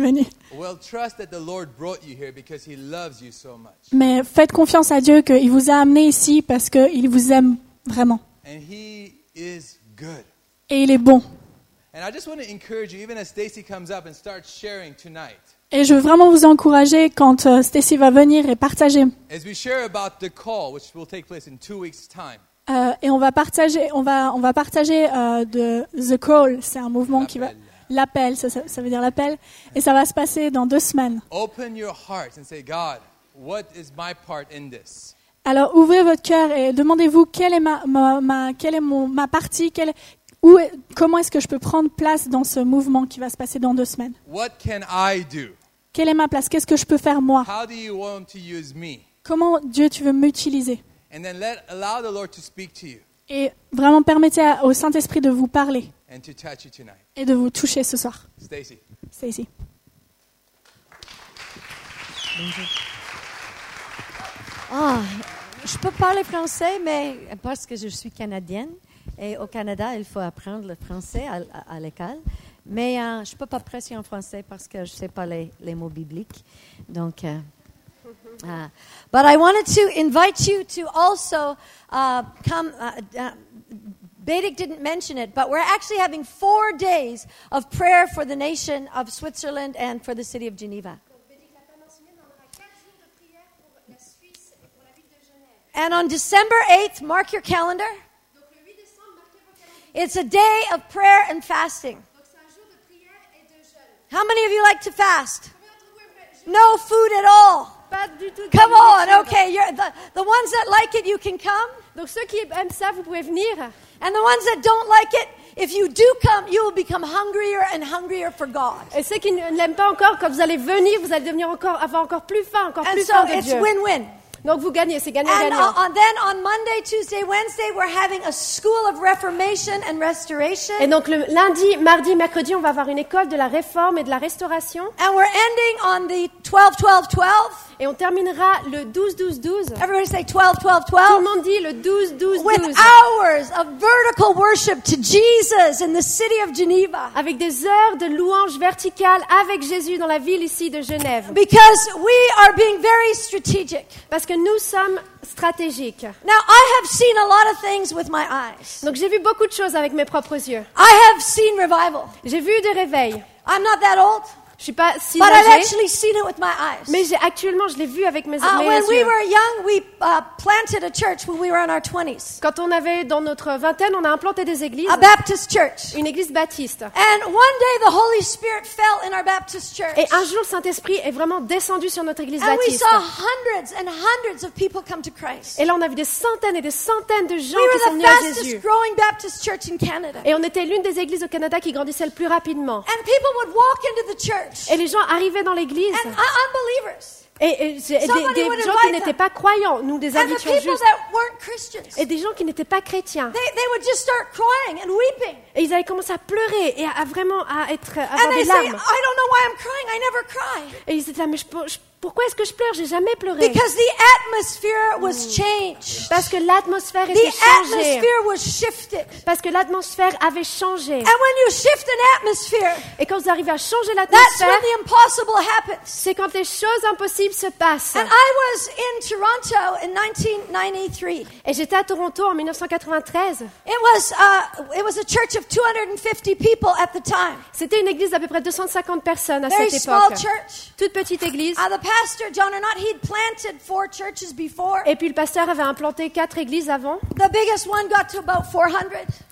venu. Well, trust that the Lord brought you here because He loves you so much. Mais faites confiance à Dieu qu'il vous a amené ici parce qu'il vous aime vraiment. And He is good. Et il est bon. And I just want to encourage you, even as Stacy comes up and starts sharing tonight, Et je veux vraiment vous encourager quand euh, Stacy va venir et partager. Euh, et on va partager, on va, on va partager euh, de The Call. C'est un mouvement qui va L'appel. ça, veut dire l'appel, et ça va se passer dans deux semaines. Open your hearts and say, God, what is my part in this? Alors ouvrez votre cœur et demandez-vous quelle est ma, ma, ma- quelle est mon, ma partie, quelle où comment est-ce que je peux prendre place dans ce mouvement qui va se passer dans deux semaines? What can I do? Quelle est ma place? Qu'est-ce que je peux faire moi? How do you want to use me? Comment Dieu tu veux m'utiliser? Et vraiment permettez au Saint-Esprit de vous parler and to touch you tonight. et de vous toucher ce soir. Stacy. C'est ici. Ah, je peux parler français, mais parce que je suis canadienne et au Canada, il faut apprendre le français à, à- à l'école. Mais euh, je ne peux pas prêcher en français parce que je ne sais pas les, les mots bibliques. Donc, euh, uh, but I wanted to invite you to also uh, come. Uh, uh, Bedick didn't mention it, but we're actually having four days of prayer for the nation of Switzerland and for the city of Geneva. And on December 8th, mark your calendar. It's a day of prayer and fasting. How many of you like to fast? No food at all. Pas du tout. de Come on, okay. You're the, the ones that like it, you can come. Donc ceux qui aiment ça, vous pouvez venir. And the ones that don't like it, if you do come, you will become hungrier and hungrier for God. Et ceux qui ne l'aiment pas encore, quand vous allez venir, vous allez devenir encore, avoir encore plus faim, encore And plus so faim de it's Dieu. win-win. Donc vous gagnez, c'est And gagnant-gagnant. uh, on, then on Monday, Tuesday, Wednesday, we're having a school of reformation and restoration. Et donc le lundi, mardi, mercredi, on va avoir une école de la réforme et de la restauration. And we're ending on the 12, 12, 12. Et on terminera le 12-12-12. Everybody say 12, 12, Tout le 12. monde dit le 12-12-12. With hours of vertical worship to Jesus in the city of Geneva. Avec des heures de louange verticale avec Jésus dans la ville ici de Genève. Because we are being very strategic. Parce que nous sommes stratégiques. Now, I have seen a lot of things with my eyes. Donc j'ai vu beaucoup de choses avec mes propres yeux. I have seen revival. J'ai vu des réveils. I'm not that old, Je suis pas si but I've actually seen it with my eyes. mais j'ai actuellement je l'ai vu avec mes, Uh, mes when we yeux. were young, we uh, planted a church when we were in our 20s, Quand on avait dans notre vingtaine, on a implanté des églises, a Baptist church. une église baptiste. And one day the Holy Spirit fell in our Baptist church. Et un jour, le Saint-Esprit est vraiment descendu sur notre église And we baptiste. saw hundreds and hundreds of people come to Christ. Et là, on a vu des centaines et des centaines de gens We qui sont were venus the à Jésus. growing Baptist church in Canada. Et on était l'une des églises au Canada qui grandissait le plus rapidement. And people would walk into the church. Et les gens arrivaient dans l'église. Et, et- et des, gens qui n'étaient pas croyants, nous des invitions Et des gens qui n'étaient pas chrétiens. they, they would just start crying and weeping. Et ils avaient commencé à pleurer et à, à vraiment à être à avoir des say, I don't larmes. know why I'm crying. I never cry. Et ils étaient là, mais je je- pourquoi est-ce que je pleure? J'ai jamais pleuré. Because the atmosphere was changed. Parce que l'atmosphère The était changée. atmosphere was shifted. Parce que l'atmosphère avait changé. And when you shift an atmosphere, Et quand vous arrivez à changer that's l'atmosphère, when the impossible happens. c'est quand les choses impossibles se passent. And I was in Toronto in 1993. Et j'étais à Toronto en 1993. It was, uh, it was a church of 250 people at the time. C'était une église d'à peu près 250 personnes à Very cette small époque. church. Toute petite église. Uh, the pastor, John Arnott, he'd planted four churches before. Et puis le pasteur avait implanté quatre églises avant. The biggest one got to about 400.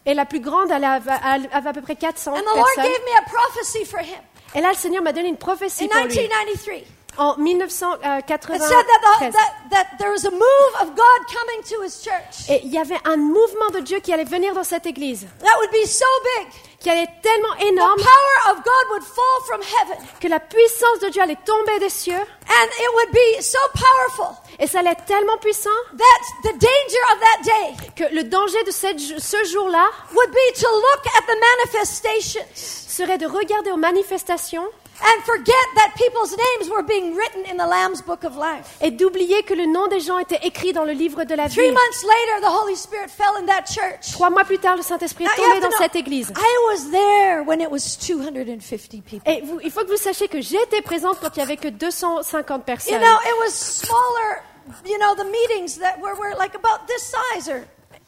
Et la plus grande, elle avait, à peu près 400 And the Lord personnes. gave me a prophecy for him Et là, le Seigneur m'a donné une prophétie in pour lui. 1993. En It said that, the, 1993. that, that there was a move of God coming to his church Et il y avait un mouvement de Dieu qui allait venir dans cette église. that would be so big. Qui allait être tellement The énorme power of God would fall from heaven que la puissance de Dieu allait tomber des cieux. and it would be so powerful Et ça allait être tellement puissant that the danger of that day que le danger de cette, ce jour-là would be to look at the manifestations serait de regarder aux manifestations and forget that people's names were being written in the Lamb's Book of Life. et d'oublier que le nom des gens était écrit dans le livre de la Three vie. months later, the Holy Spirit fell in that church. Trois mois plus tard, le Saint-Esprit est tombé dans cette église. I was there when it was 250 people. Et vous- il faut que vous sachiez que j'étais présente quand il y avait que 250 You personnes. know, it was smaller. You know, the meetings that were, were like about this size, or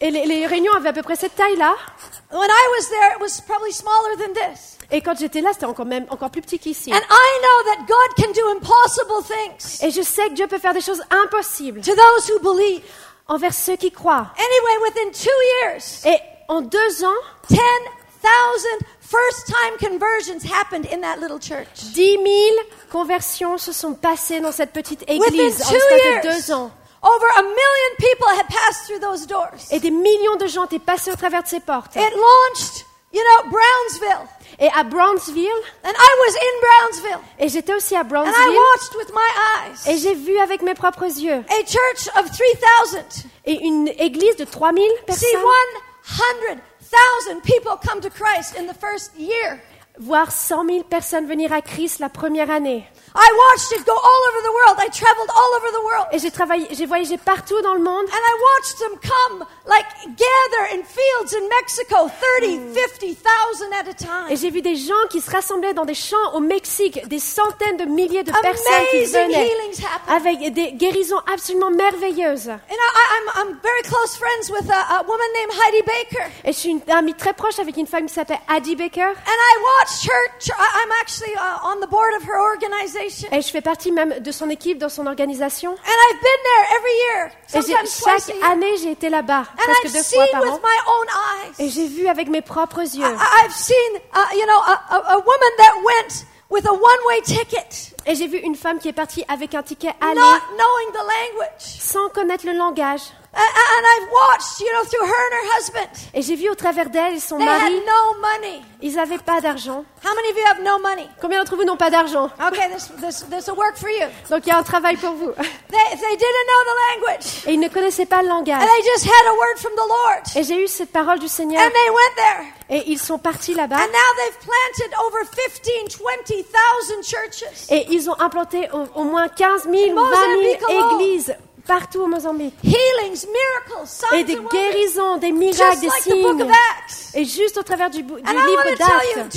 Et les, les réunions avaient à peu près cette taille-là. when I was there, it was probably smaller than this. Et quand j'étais là, c'était encore même encore plus petit qu'ici. And I know that God can do impossible things Et je sais que Dieu peut faire des choses impossibles to those who believe. envers ceux qui croient. Anyway, within two years, Et en deux ans, 10,000 first time conversions happened in that little church. 10 000 conversions se sont passées dans cette petite Within église en two l'espace de deux ans. over a million people had passed through those doors. Et des millions de gens étaient passés au travers de ces portes. It launched, you know, Brownsville. Et à Brownsville, And I was in Brownsville. et j'étais aussi à And I Brownsville, watched with my et eyes j'ai vu avec mes propres yeux. a church of 3,000 Et une église de 3000 see personnes, 100,000 people come to Christ in the first year. voire 100 000 personnes venir à Christ la première année. I watched it go all over the world. I traveled all over the world. Et j'ai travaillé, j'ai voyagé partout dans le monde. And I watched them come, like gather in fields in Mexico, 30, 50,000 at a Et time. j'ai vu des gens qui se rassemblaient dans des champs au Mexique, des centaines de milliers de personnes qui venaient avec des guérisons absolument merveilleuses. And I, I'm, I'm very close friends with a, a woman named Heidi Baker. Et je suis une amie très proche avec une femme qui s'appelle Addie Baker. And I watched her, I'm actually uh, on the board of her organization. Et je fais partie même de son équipe, dans son organisation. And I've been there every year, Et sometimes chaque année, j'ai été là-bas, presque I've deux seen fois par with an. my own Et eyes. j'ai vu avec mes propres yeux. I've seen, uh, you know, a, a, a woman that went with a one-way ticket, Et j'ai vu une femme qui est partie avec un ticket aller, not knowing the language. sans connaître le langage. And I've watched, you know, through her and her husband. Et j'ai vu au travers d'elle et son They had mari, no money. ils n'avaient pas d'argent. How many of you have no money? Combien d'entre vous n'ont pas d'argent? Okay, this, this, this will work for you. Donc il y a un travail pour vous. They, they didn't know the language. Et ils ne connaissaient pas le langage. And they just had a word from the Lord. Et j'ai eu cette parole du Seigneur. And they went there. Et ils sont partis là-bas. And now they've planted over 15, 20,000 churches. Et ils ont implanté au, au moins 15 000 ou 20 Mozambique 000 alone. églises partout au Mozambique. Healings, miracles, signs Et des guérisons, des miracles, des signes. Et juste au travers du, du livre d'Actes.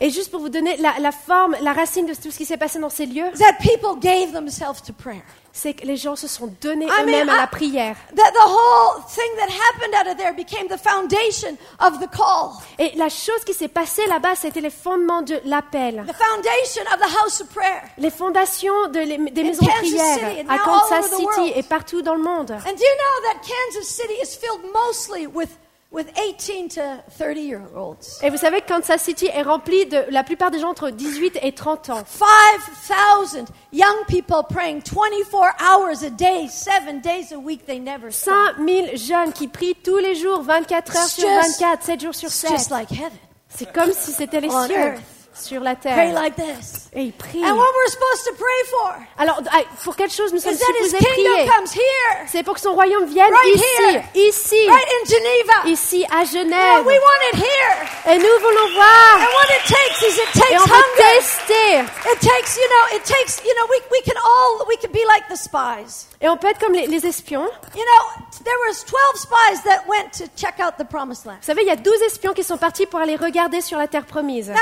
Et juste pour vous donner la, la forme, la racine de tout ce qui s'est passé dans ces lieux, Is that people gave themselves to prayer. C'est que les gens se sont donnés eux-mêmes à la prière. That the whole thing that happened out of there became the foundation of the call, Et la chose qui s'est passée là-bas, c'était les fondements de l'appel. the foundation of the house of prayer. Les fondations de les- des maisons de prière City à Kansas City et partout dans le monde. And do you know that Kansas City is filled mostly with, with 18 to 30 year olds? Et vous savez que Kansas City est rempli de la plupart des gens entre 18 et 30 ans. 5,000 young people praying 24 hours a day, seven days a week. They never stop. 5000 jeunes qui prient tous les jours, 24 heures sur just- 24, 7 jours sur It's 7. just like heaven. C'est comme si c'était les cieux. Sur la Pray terre. like this. Et ils prient. And what we're supposed to pray for Alors, ah, pour quelle chose nous sommes supposés prier comes here, C'est pour que son royaume vienne Right ici, here. ici, right in Geneva. ici à Genève. we want it here. Et nous voulons And voir. what it takes is it Et takes on veut hunger. tester. It takes, you know, it takes, you know, we, we can all, we can be like the spies. Et on peut être comme les, les espions. You know, there was 12 spies that went to check out the promised land. Vous savez, il y a 12 espions qui sont partis pour aller regarder sur la terre promise. Now,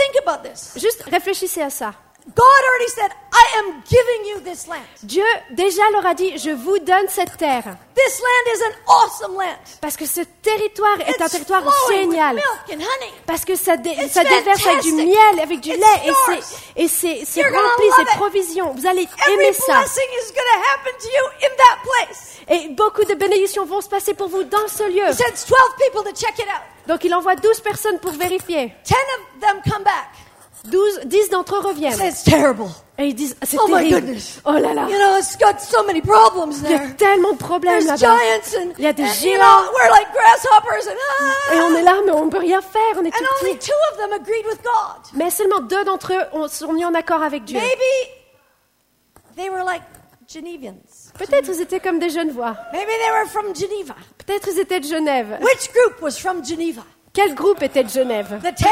think about this. Juste réfléchissez à ça. God already said, I am giving you this land. Dieu déjà leur a dit, je vous donne cette terre. This land is an awesome land. Parce que ce territoire est un It's territoire flowing with génial. milk and honey. Parce que ça, dé- It's ça déverse avec du miel, avec du It's lait, et yours. c'est, et c'est, rempli, c'est provision. Vous allez Every aimer ça. is happen to you in that place. Et beaucoup de bénédictions vont se passer pour vous dans ce lieu. He sends 12 people to check it out. Donc il envoie 12 personnes pour vérifier. 10 of them come back. 12, 10 d'entre eux reviennent. It's terrible. Et ils disent, Ah, c'est Oh my terrible. goodness. Oh là là. You know, it's got so many problems Il y a there. tellement de problèmes là-bas. Il y a des and, you géants. know, we're like grasshoppers and, ah. Et on est là, mais on peut rien faire, on est tout and only two of them agreed with God. Mais seulement deux d'entre eux ont- sont mis en accord avec Dieu. Maybe they were like Genevians. Peut-être ils étaient comme des jeunes voix. Maybe they were from Geneva. Peut-être ils étaient de Genève. Which group was from Geneva? Quel groupe était de Genève? The ten?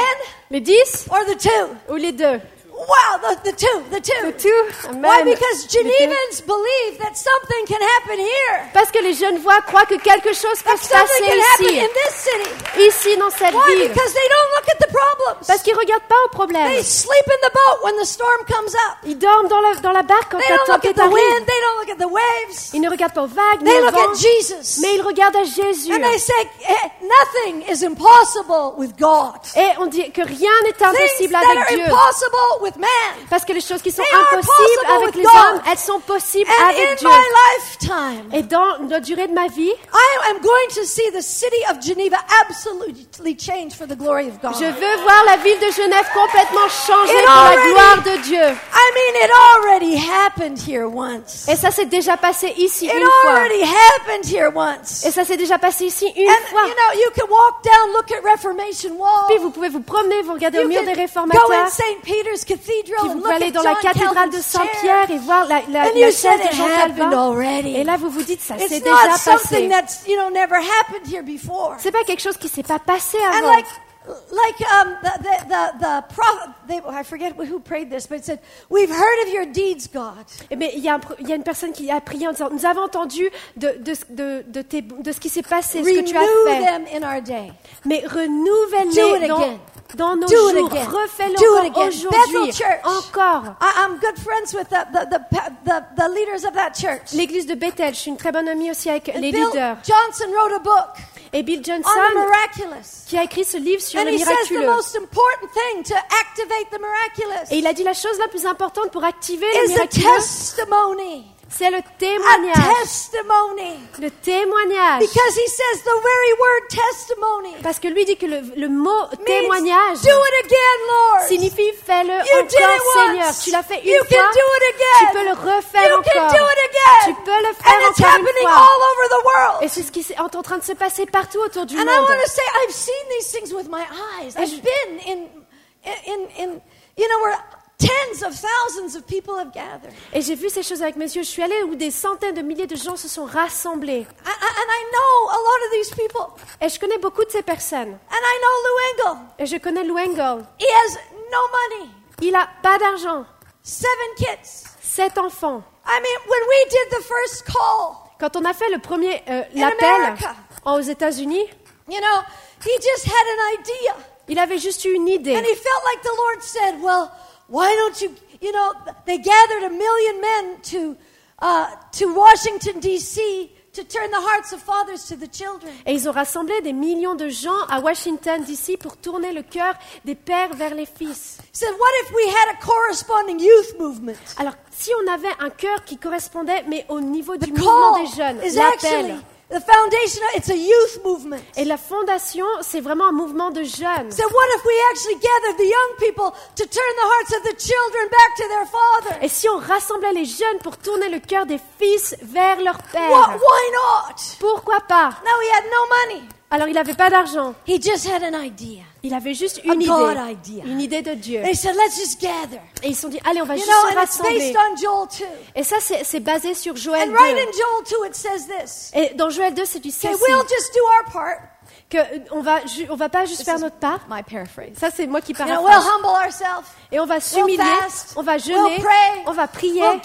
Les dix? Or the two? ou les deux? Wow, the, the two, the two. The two Amen. Why? Because. Genevans believe that something can happen here. Parce que les jeunes voix croient que quelque chose peut se passer can happen ici, in this city. ici dans cette Why? ville. Because they don't look at the problems. Parce qu'ils regardent pas aux problèmes. They sleep in the boat when the storm comes up. Ils dorment dans la, dans la barque quand They la don't look at tempête the wind. arrive. They don't look at the waves. Ils ne regardent pas aux vagues ni They au look vent, at Jesus. mais ils regardent à Jésus. And they say, eh, nothing is impossible with God. Et on dit que rien n'est Things impossible that avec are Dieu. impossible with man. Parce que les choses qui sont They impossibles possible avec les God. hommes, elles sont possibles And avec in Dieu. my lifetime, Et dans la durée de ma vie, I am going to see the city of Geneva absolutely change for the glory of God. je veux voir la ville de Genève complètement changer It pour la gloire de Dieu. I mean, it already happened here once. Et ça s'est déjà passé ici It une fois. already happened here once. Et ça s'est déjà passé ici une And fois. you know, you can walk down, look at Reformation Wall. Puis vous pouvez vous promener, vous regardez au You mur can des go in réformateurs. Peter's Cathedral vous pouvez aller dans la cathédrale de. Saint-Pierre et voir la, la, la you chaise de Jean Calvin. already. Et là, vous vous dites, ça s'est déjà passé. C'est pas quelque chose qui s'est pas passé avant. like like um the the the, the prophet they, I forget who prayed this, but it said, "We've heard of your deeds, God." Bien, il y, a il y a une personne qui a prié en disant, nous avons entendu de, de, de, de, tes- de ce qui s'est passé, ce que tu as Renew fait. them in our day. Mais renouvelle-les dans, again. Dans nos Do jours. Refais-le encore aujourd'hui. Encore. I'm good friends with the the, the the leaders of that church. L'église de Bethel, je suis une très bonne amie aussi avec les leaders. Johnson wrote a book Et Bill Johnson, qui a écrit ce livre sur And le he says the miraculeux. most important thing to activate the miraculous Et il a dit la chose la plus importante pour activer le miraculeux. C'est le A témoignage. testimony. Le témoignage. Because he says the very word testimony. Parce que lui dit que le, le mot témoignage Do it again, Lord. signifie fais-le encore, it Seigneur. Tu l'as fait une You can fois. do it again. Tu peux le refaire You can encore. do it again. Tu peux le faire And it's encore une happening fois. all over the world. Et c'est ce qui est en train de se passer partout autour du And I monde. to say, I've seen these things with my eyes. I've been in, in, in, you know, where tens of thousands of people have gathered. Et j'ai vu ces choses avec mes yeux. Je suis allée où des centaines de milliers de gens se sont rassemblés. I, I, and I know a lot of these people. Et je connais beaucoup de ces personnes. And I know Lou Engle. Et je connais Lou Engle. He has no money, Il a pas d'argent. seven kids. Sept enfants. I mean, when we did the first call, Quand on a fait le premier euh, l'appel aux États-Unis, you know, he just had an idea. il avait juste eu une idée. And he felt like the Lord said, well, why don't you, you know, they gathered a million men to, uh, to Washington, D.C. to turn the hearts of fathers to the children. Et ils ont rassemblé des millions de gens à Washington, D.C. pour tourner le cœur des pères vers les fils. He said, what if we had a corresponding youth movement? Alors, si on avait un cœur qui correspondait, mais au niveau du mouvement des jeunes, l'appel. The foundation, it's a youth movement. Et la fondation, c'est vraiment un mouvement de jeunes. So what if we actually gathered the young people to turn the hearts of the children back to their father? Et si on rassemblait les jeunes pour tourner le cœur des fils vers leur père? Why not? Pourquoi pas? No, he had no money. Alors, il n'avait pas d'argent. He just had an idea. Il avait juste A une God idée. idea. Une idée de Dieu. They said, let's just gather. Et ils se sont dit, allez, on va You juste know, se rassembler. based on Joel 2. Et ça, c'est basé sur Joël And right 2. in Joel 2, it says this. Et dans Joël 2, c'est du ceci. we'll just do our part. Que euh, on va, on va pas juste faire notre part. My paraphrase. Ça, c'est moi qui You know, we'll paraphrase. humble ourselves. Et on va We'll s'humilier, fast. on va We'll jeûner, pray. on va prier, We'll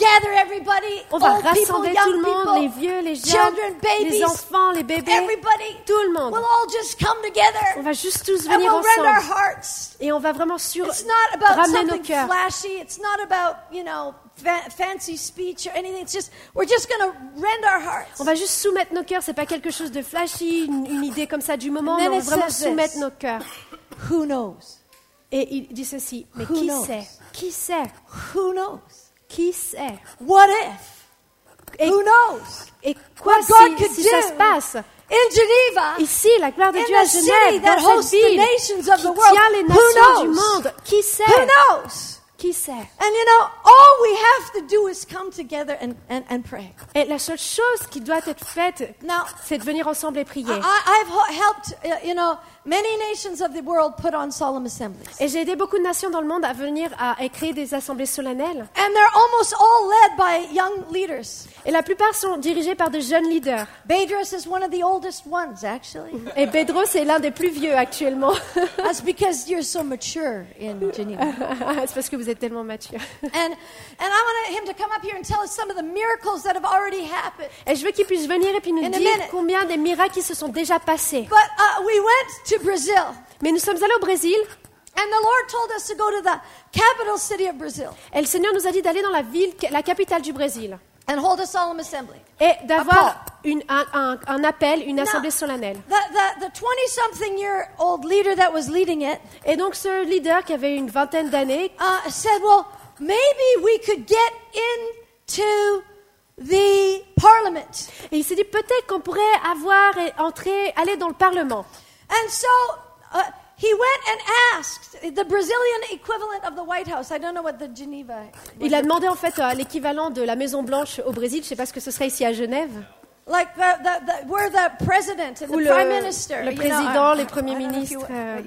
on va people, rassembler tout le monde, people, les vieux, les jeunes, children, les enfants, les bébés, everybody. tout le monde. We'll all just come together. On va juste tous venir we'll our ensemble. hearts. Et on va vraiment sur, ramener nos cœurs. flashy. It's not about, you know, fa- fancy speech or anything. It's just, we're just going to rend our hearts. On va juste soumettre nos cœurs. C'est pas quelque chose de flashy, une, une idée comme ça du moment. Mais on va vraiment soumettre this. nos cœurs. Who knows? Et il dit ceci. Mais Who qui knows? sait? Qui sait? Who knows? Qui sait? What if? Et, Who knows? et quoi What God si, could si ça se passe? In Geneva, Ici, la gloire de Dieu à Genève, that dans cette ville nations of qui the world. tient les nations du monde. Qui sait? who knows? Qui sait And you know, all we have to do is come together and, and, and pray. Et la seule chose qui doit être faite, Now, c'est de venir ensemble et prier. I, I've helped, uh, you know, many nations of the world put on solemn assemblies. Et j'ai aidé beaucoup de nations dans le monde à venir à, à créer des assemblées solennelles. And they're almost all led by young leaders. Et la plupart sont dirigées par de jeunes leaders. Bedros is one of the oldest ones, actually. Et Bedros est l'un des plus vieux actuellement. That's because you're so mature in Geneva. C'est parce que vous êtes tellement mature. And, and I want him to come up here and tell us some of the miracles that have already happened. Et je veux qu'il puisse venir et puis nous dire combien des miracles qui se sont déjà passés. But uh, we went to Brazil, Mais nous sommes allés au Brésil and the Lord told us to go to the capital city of Brazil et le Seigneur nous a dit d'aller dans la ville, la capitale du Brésil, and hold a solemn assembly. et d'avoir un, un- un appel, une assemblée solennelle. The, the, the 20-something year old leader that was leading it Et donc ce leader qui avait une vingtaine d'années uh, said, well, maybe we could get into the parliament. Et il s'est dit peut-être qu'on pourrait avoir et entrer, aller dans le Parlement. And so uh, he went and asked the Brazilian equivalent of the White House. I don't know what the Geneva. Il a demandé en fait à l'équivalent de la Maison Blanche au Brésil, je ne sais pas ce que ce serait ici à Genève, Like the, the, the, where the president and the le- prime minister, le you président, know, les premiers ministres, euh,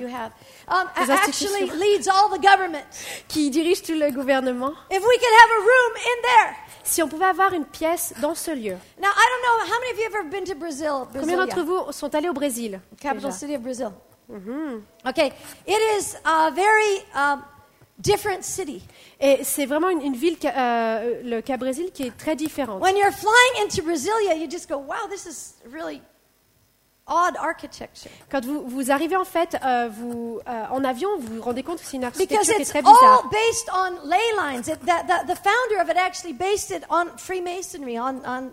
um, les actually institutions. leads all the government. qui dirige tout le gouvernement. If we could have a room in there. Si on pouvait avoir une pièce dans ce lieu. Now I don't know how many of you have ever been to Brazil. Combien d'entre vous sont allés au Brésil capital déjà? city of Brazil. Okay, it is a very um, different city. Et c'est vraiment une, une ville, euh, le Cap Brésil, qui est très différente. When you're flying into Brasilia, you just go, "Wow, this is really odd architecture." Quand vous, vous arrivez en fait euh, vous, euh, en avion, vous vous rendez compte que c'est une architecture Because qui est it's très all bizarre. based on ley lines. It, that, that, the founder of it actually based it on Freemasonry, on, on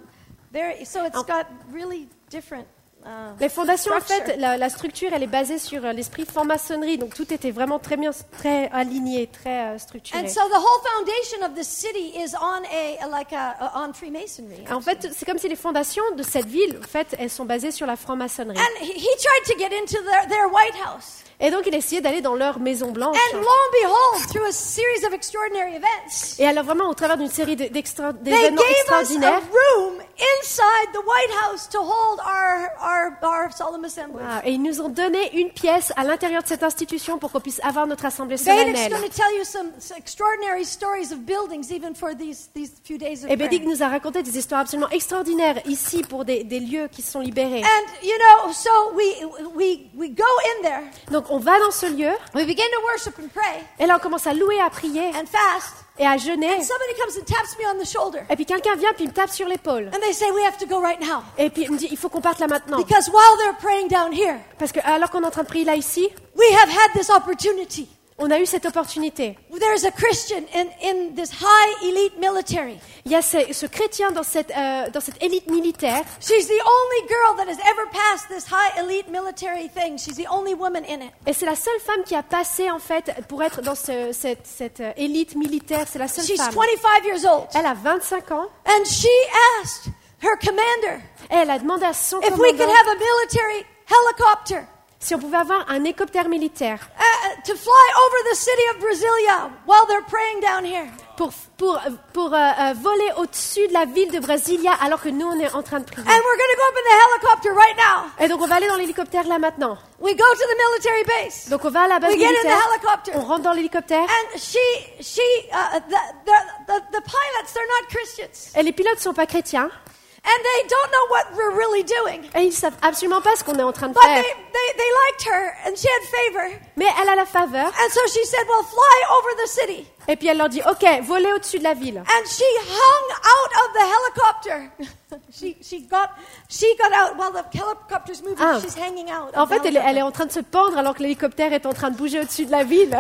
very, so it's got really different. Uh, Les fondations, en fait, la, la structure, elle est basée sur euh, l'esprit franc-maçonnerie, donc tout était vraiment très bien, très aligné, très structuré. And so the whole foundation of the city is on a like a, on Freemasonry. En fait, c'est comme si les fondations de cette ville, en fait, elles sont basées sur la franc-maçonnerie. Et donc, il a essayé d'aller dans leur maison blanche. And lo and behold, through a series of extraordinary events, Et alors, vraiment, au travers d'une série d'événements extraordinaires. Ah, Et ils nous ont donné une pièce à l'intérieur de cette institution pour qu'on puisse avoir notre assemblée solennelle. Et. Bédic nous a raconté des histoires absolument extraordinaires ici pour des, des lieux qui sont libérés. And you know, so we we we go in there, Donc on va dans ce lieu we begin to worship and pray et là on commence à louer, à prier and fast. et à jeûner. And somebody comes and taps me on the shoulder, Et puis quelqu'un vient puis il me tape sur l'épaule. and they say we have to go right now Et puis il me dit il faut qu'on parte là maintenant. because while they're praying down here, Parce que alors qu'on est en train de prier là ici, we have had this opportunity. On a eu cette opportunité. There's a Christian in in this high elite military. Il y a ce, ce chrétien dans cette, euh, dans cette élite militaire. She's the only girl that has ever passed this high elite military thing. She's the only woman in it. Et c'est la seule femme qui a passé en fait pour être dans ce- cette, cette, euh, élite militaire. C'est la seule She's femme. 25 years old. Elle a 25 ans And she asked her commander et elle a demandé à son if we could have a military helicopter si on pouvait avoir un hélicoptère militaire uh, to fly over the city of Brasilia while they're praying down here. pour, pour, pour euh, euh, voler au-dessus de la ville de Brasilia alors que nous on est en train de prier. And we're going to go up in the helicopter right now. Et donc on va aller dans l'hélicoptère là maintenant. We go to the military base. Donc on va à la base We get in the militaire, helicopter. on rentre dans l'hélicoptère And she, she, uh, the, the, the, the pilots, they're not Christians. et les pilotes sont pas chrétiens And they don't know what we're really doing. et ils savent absolument pas ce qu'on est en train de But faire. they, they, they liked her and she had favor. Mais elle a la faveur And so she said, well, fly over the city. et puis elle leur dit OK, volez au-dessus de la ville. And she hung out of the helicopter. she, she, got, she got out while the helicopter's moving. Ah. She's hanging out. En fait, elle, est- elle est helicopter. en train de se pendre alors que l'hélicoptère est en train de bouger au-dessus de la ville.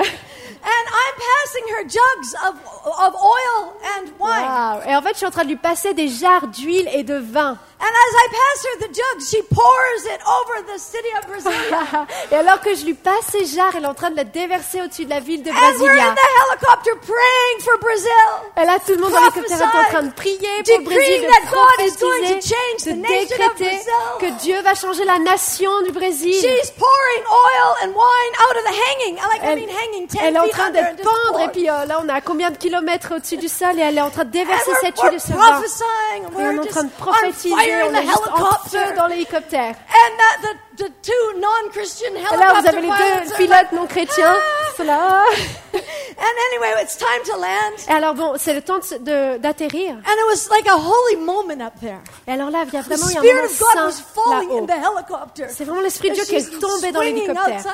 And I'm passing her jugs of, of oil and wine. Waouh. Et en fait, je suis en train de lui passer des jarres d'huile et de vin. And as I pass her the jugs, she pours it over the city of Brasilia. et alors que je lui passe ces jarres, elle est en train de la déverser au-dessus de la ville de and we're in Brasilia. the helicopter praying for Brazil. Et là, tout le monde dans l'hélicoptère est en train de prier pour decreeing de Prophétiser, de décréter que Dieu va changer la nation du Brésil. Elle, est en train de pendre et puis euh, là on est à combien de kilomètres au-dessus du sol et elle est en train de déverser cette huile prophesying. Et on est en train de prophétiser, on est juste en feu dans l'hélicoptère. The, two Et là, vous avez les deux pilotes non chrétiens. "Ah!" Anyway, it's time to land. Et alors bon, c'est le temps d'atterrir. And it was like a holy moment up there. Et alors là, il y a The vraiment un Spirit moment of God was falling in the helicopter. C'est vraiment l'Esprit de Dieu And qui est tombé dans l'hélicoptère.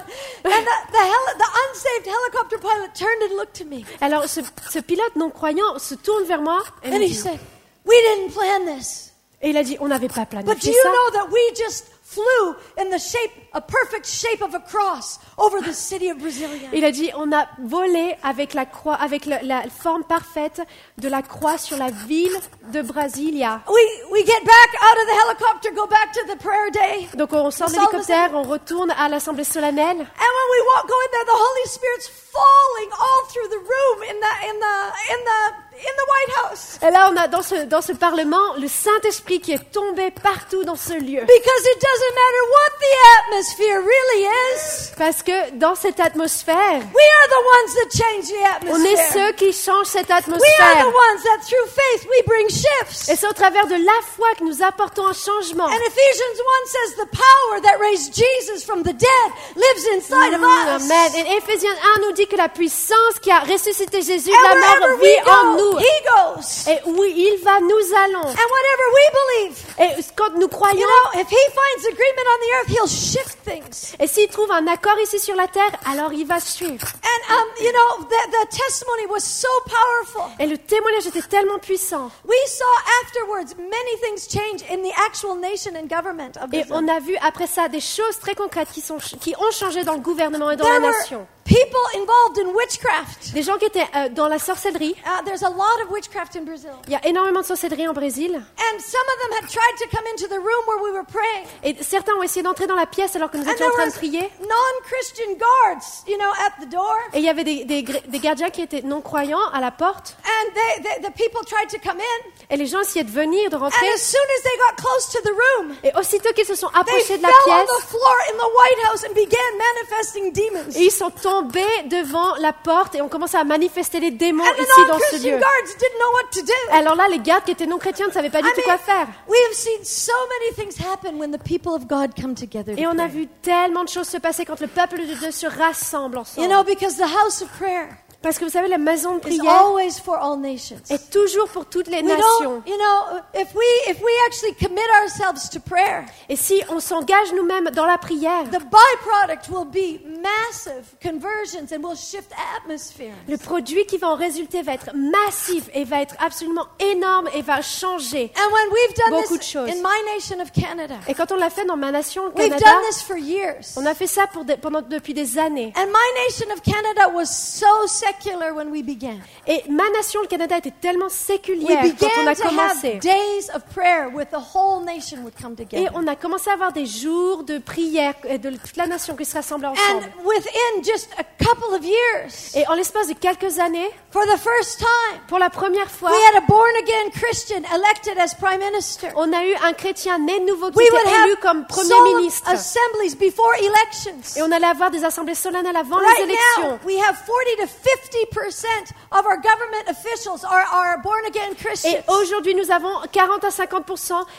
And the, the, heli- the unsaved helicopter pilot turned and looked at me. Alors ce, ce pilote non croyant se tourne vers moi et, me he said, We didn't plan this. et il a dit, on n'avait pas But do planifié you ça. know that we just flew in the shape, a perfect shape of a cross over the city of Brasilia? Il a dit, on a volé avec la croix, avec la forme parfaite de la croix sur la ville de Brasilia. We, we get back out of the helicopter, go back to the prayer day. Donc on sort de l'hélicoptère, on retourne à l'assemblée solennelle. And when we walk, go in there, the Holy Spirit's falling all through the room in the, in the, in the, in the White House. Et là, on a dans ce, dans ce parlement le Saint-Esprit qui est tombé partout dans ce lieu. Because it doesn't matter what the atmosphere really is. Parce que dans cette atmosphère, We are the ones that change the on est atmosphere. ceux qui changent cette We are atmosphère. the ones that through faith we bring shifts. Et c'est au travers de la foi que nous apportons un changement. And Ephesians 1 says the power that raised Jesus from the dead lives inside of us. Amen. Et Éphésiens 1 nous dit que la puissance qui a ressuscité Jésus de la mort vit en nous. He goes. Et oui, il va, nous allons. And whatever we believe, Et quand nous you croyons, know, if He finds agreement on the earth, He'll shift things. et s'il trouve un accord ici sur la terre, alors il va suivre. And, um, you know, the, the testimony was so powerful. Et le témoignage était tellement puissant. We saw afterwards many things change in the actual nation and government of Et on a vu après ça des choses très concrètes qui, sont, qui ont changé dans le gouvernement et dans There la were nation. People involved in witchcraft. Des gens qui étaient euh, dans la sorcellerie. Uh, there's a lot of witchcraft in Brazil. Il y a énormément de sorcellerie en Brésil. And some of them had tried to come into the room where we were praying. Et certains ont essayé d'entrer dans la pièce alors que nous And étions en train de prier. non-Christian guards, you know, at the door. Et il y avait des, des, gr- des gardiens qui étaient non-croyants à la porte. And they, they, the people tried to come in. Et les gens essayaient de venir, de And rentrer. as soon as they got close to the room, Et aussitôt qu'ils se sont they approchés de fell la on pièce, the floor in the White House and began manifesting demons. et ils sont tombés devant la porte et ont commencé à manifester les démons And the ici dans ce non-Christian lieu. guards didn't know what to do. Alors là, les gardes qui étaient non-chrétiens ne savaient pas du I tout quoi mean, faire. we have seen so many things happen when the people of God come together. to Et on a pray. vu tellement de choses se passer quand le peuple de Dieu se rassemble You ensemble. know, because the house of prayer Parce que vous savez, la maison de prière always for all nations. est toujours pour toutes les We nations. don't, you know, if we if we actually commit ourselves to prayer, Et si on s'engage nous-mêmes dans la prière, the byproduct will be massive conversions and will shift atmosphere. le produit qui va en résulter va être massif et va être absolument énorme et va changer. And when we've done Beaucoup de this choses. in my nation of Canada, Et quand on l'a fait dans ma nation, le we've Canada, done this for years. on a fait ça pour des- pendant, depuis des années. And my nation of Canada was so secular when we began. Et ma nation, le Canada, était tellement We séculière quand on a commencé. days of prayer with the whole nation would come Et on a commencé à avoir des jours de prière et de toute la nation qui se rassemble And ensemble. within just a couple of years, Et en l'espace de quelques années, for the first time, pour la première fois, we had a born again Christian elected as prime minister. on a eu un chrétien né de nouveau qui était élu comme premier ministre. assemblies before elections. Et on allait avoir des assemblées solennelles avant les now, élections. we have 40 to 50 percent of our government officials are, are born again Et Christians. aujourd'hui, nous avons 40 à 50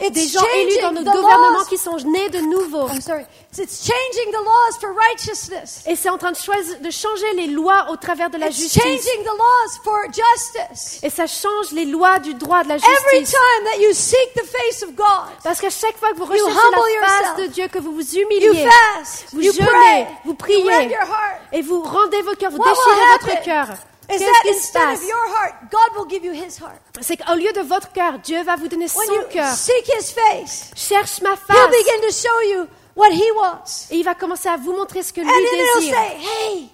It's des gens élus dans changing notre the gouvernement laws. qui sont nés de nouveau. I'm sorry. It's changing the laws for righteousness. Et c'est en train de, changer les lois au travers de la It's justice. changing the laws for justice. Et ça change les lois du droit de la Every justice. time that you seek the face of God, Parce qu'à chaque fois que vous You recherchez humble la face yourself. de Dieu, que vous vous you humiliez, vous jeûnez, pray, vous priez, rend your heart. et vous rendez vos cœurs, vous déchirez votre happen? Cœur. Is Qu'est-ce that qui se instead passe? of your heart, God will give you His heart. C'est qu'au lieu de votre cœur, Dieu va vous donner son cœur. seek His face, Cherche ma He'll face. begin to show you what He wants. Et il va commencer à vous montrer ce que lui And then He'll désire. say, hey,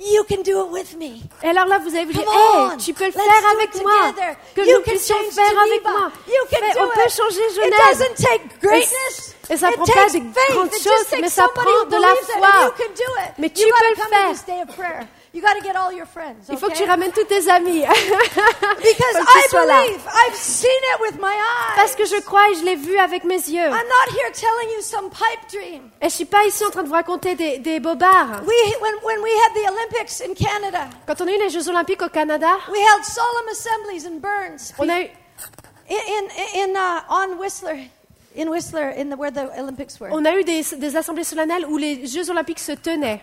you can do it with me. Et alors là, vous allez vous dire, hey, tu peux le faire avec moi. together. Que You nous puissions faire avec moi. You can Mais do on peut it. changer It Genève. doesn't take greatness. Et ça It prend pas faith. grandes choses, mais ça prend de la foi. and you can do it. Mais tu peux le faire. You got to get all your friends. Il faut que okay? tu ramènes tous tes amis. Because I believe. I've seen it with my eyes. Parce que je crois et je l'ai vu avec mes yeux. I'm not here telling you some pipe dream. Et je suis pas ici en train de vous raconter des, des bobards. We when when we had the Olympics in Canada, Quand on a eu les Jeux Olympiques au Canada, we held solemn assemblies in Burns. on a eu, in in, in uh, on Whistler, in Whistler, in the where the Olympics were. On a eu des, des assemblées solennelles où les Jeux olympiques se tenaient.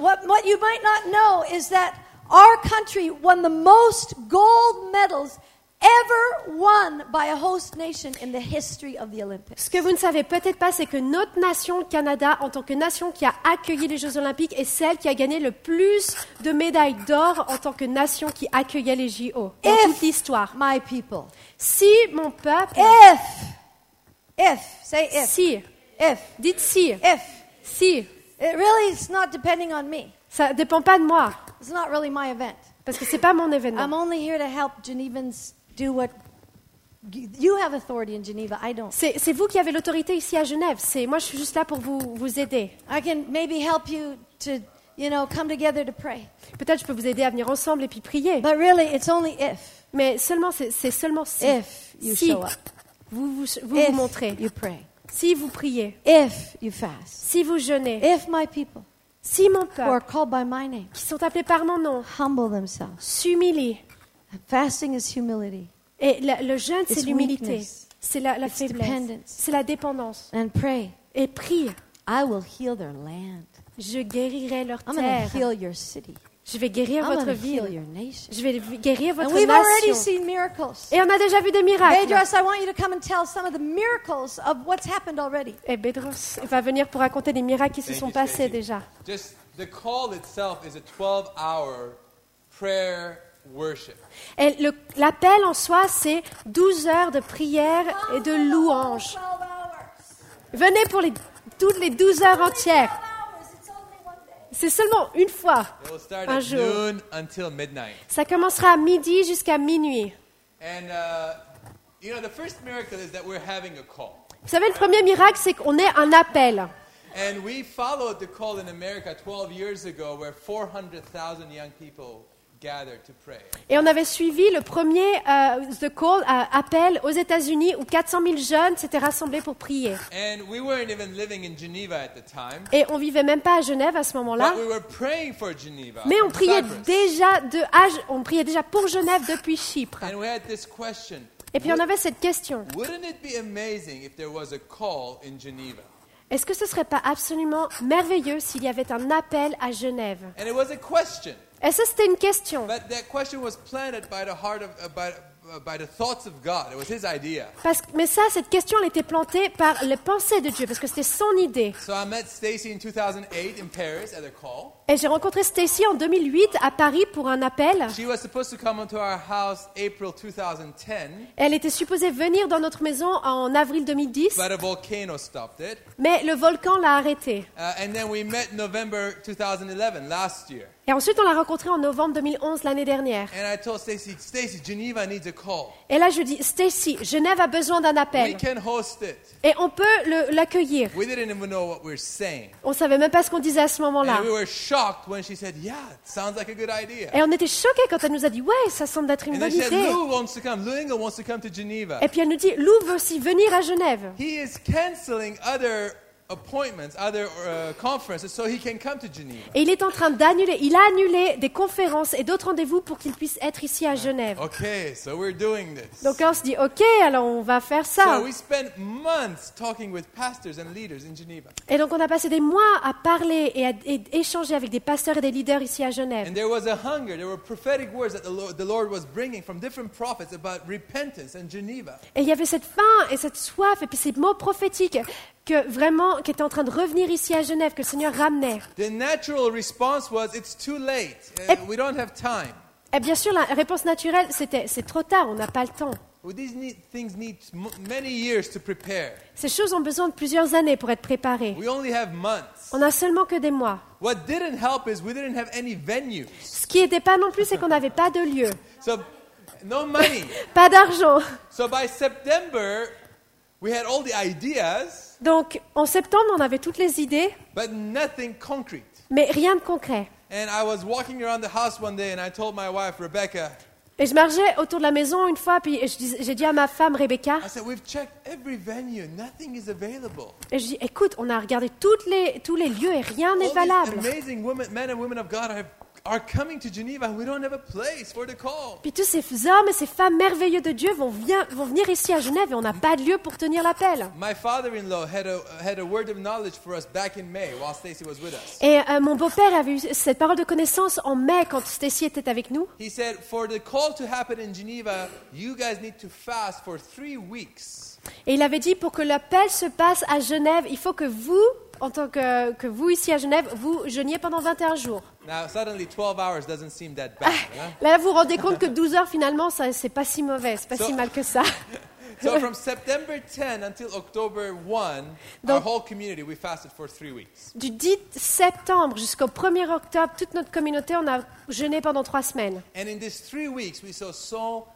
What what you might not know is that our country won the most gold medals ever won by a host nation in the history of the Olympics. Ce que vous ne savez peut-être pas, c'est que notre nation, le Canada, en tant que nation qui a accueilli les Jeux olympiques, est celle qui a gagné le plus de médailles d'or en tant que nation qui accueillait les JO dans If- toute l'histoire. My people. Si mon peuple, If. If. Say if. Si, if. Dites si, if. Si, it really is not depending on me. ça dépend pas de moi, It's not really my event. parce que c'est pas mon I'm événement. only here to help Genevans do what you have authority in Geneva. I don't. C'est vous qui avez l'autorité ici à Genève. C'est moi, je suis juste là pour vous vous aider. I can maybe help you to, you know, come together to pray. Peut-être je peux vous aider à venir ensemble et puis prier. But really, it's only if, Mais seulement, c'est c'est seulement si. if you Si show up, vous vous, vous, if vous montrez, you pray, si vous priez, if you fast, si vous jeûnez, if my people si mon who are peuple, called by my name qui sont appelés par mon nom, humble themselves. s'humilie. Fasting is humility Et la- le jeûne, c'est l'humilité, weakness. c'est la, la faiblesse, dependence. c'est la dépendance. and pray. Et prie, I will heal their land. je guérirai leur I'm going terre, to heal your city. Je vais guérir I'm votre heal ville, your nation. je vais guérir votre And we've already nation. seen miracles. Et on a déjà vu des miracles. Bedros, I want you to come and tell some of the miracles of what's happened already. Et Bedros va venir pour raconter des miracles qui se sont you, passés Stacy. déjà. Just the call itself is a 12 hour prayer worship. Et l'appel en soi, c'est 12 heures de prière et de louange. 12 hours. Venez pour les, toutes les 12 heures entières. 12 hours. It's only one day. C'est seulement une fois. Un jour. Ça commencera à midi jusqu'à minuit. And, uh, you know, the first miracle is that we're having a call. Vous savez, le premier miracle, c'est qu'on ait un appel. And we followed the call in America 12 years ago where 400,000 young people. Et on avait suivi le premier euh, The Call, euh, appel aux États-Unis où 400 000 jeunes s'étaient rassemblés pour prier. And we weren't even living in Geneva at the time, Et on vivait même pas à Genève à ce moment-là, but we were praying for Geneva. mais on priait déjà de on priait déjà pour Genève depuis Chypre. And we had this question Et puis on avait cette question Wouldn't it be amazing if there was a call in Geneva? est-ce que ce serait pas absolument merveilleux s'il y avait un appel à Genève? Et ça, c'était une question. But that question was planted by the heart of, by, by the thoughts of God. It was His idea. Parce, mais ça, cette question, elle était plantée par les pensées de Dieu, parce que c'était son idée. So I met Stacy in 2008 in Paris at a call. Et j'ai rencontré Stacy en 2008 à Paris pour un appel. She was supposed to come into our house April 2010, Elle était supposée venir dans notre maison en avril 2010, but a volcano stopped it. mais le volcan l'a arrêtée. Uh, and then we met November 2011, last year. Et ensuite, on l'a rencontrée en novembre 2011, l'année dernière. And I told Stacy, Stacy, Geneva needs a call. Et là, je dis, Stacy, Genève a besoin d'un We appel. can host it. Et on peut l'accueillir. We didn't even know what we were saying. On savait même pas ce qu'on disait à ce moment-là. And we were shocked when she said, Yeah, it sounds like a good idea. Et on était choqués quand elle nous a dit, ouais, ça semble être une And bonne then she said, idée. Lou wants to come. Lou Engel wants to come to Geneva. Et puis elle nous dit, Lou veut aussi venir à Genève. He is canceling other appointments, other uh, conferences, so he can come to Geneva. Et il est en train d'annuler, il a annulé des conférences et d'autres rendez-vous pour qu'il puisse être ici à Genève. Okay, so we're doing this. Donc on se dit, ok, alors on va faire ça. So we spent months talking with pastors and leaders in Geneva. Et donc on a passé des mois à parler et à et échanger avec des pasteurs et des leaders ici à Genève. And there was a hunger, there were prophetic words that the Lord, the Lord was bringing from different prophets about repentance in Geneva. Et il y avait cette faim et cette soif et puis ces mots prophétiques que vraiment, qui étaient en train de revenir ici à Genève, que le Seigneur ramenait. The natural response was, It's too late. Uh, we don't have time. Et bien sûr, la réponse naturelle, c'était, c'est trop tard, on n'a pas le temps. Well, these need, things need m- many years to prepare. Ces choses ont besoin de plusieurs années pour être préparées. We only have months. On n'a seulement que des mois. What didn't help is we didn't have any venues. Ce qui n'était pas non plus, c'est qu'on n'avait pas de lieu, So, no money. pas d'argent. so by September, we had all the ideas, Donc, en septembre, on avait toutes les idées, but nothing concrete. mais rien de concret. And I was walking around the house one day and I told my wife, Rebecca, Et je marchais autour de la maison une fois, puis je dis- j'ai dit à ma femme Rebecca, I said, We've checked every venue, nothing is available. et je dis, écoute, on a regardé toutes les, tous les lieux et rien n'est All these valable. amazing women, men and women of God are, are coming to Geneva, and we don't have a place for the call. Puis tous ces hommes et ces femmes merveilleux de Dieu vont, vien- vont venir ici à Genève et on n'a pas de lieu pour tenir l'appel. My father-in-law had a, had a word of knowledge for us back in May while Stacy was with us. Et euh, mon beau-père avait eu cette parole de connaissance en mai quand Stacy était avec nous. He said, For the call to happen in Geneva, you guys need to fast for three weeks. Et il avait dit pour que l'appel se passe à Genève, il faut que vous, en tant que, que vous ici à Genève, vous jeûniez pendant 21 jours. Now, suddenly 12 hours doesn't seem that bad. huh? Là, vous vous rendez compte que 12 heures finalement, ça, c'est pas si mauvais, c'est pas So- si mal que ça. So, from September 10 until October 1, our Donc- whole community, we fasted for three weeks. Du 10 septembre jusqu'au 1er octobre, toute notre communauté, on a jeûné pendant trois semaines. And in these three weeks, we saw so.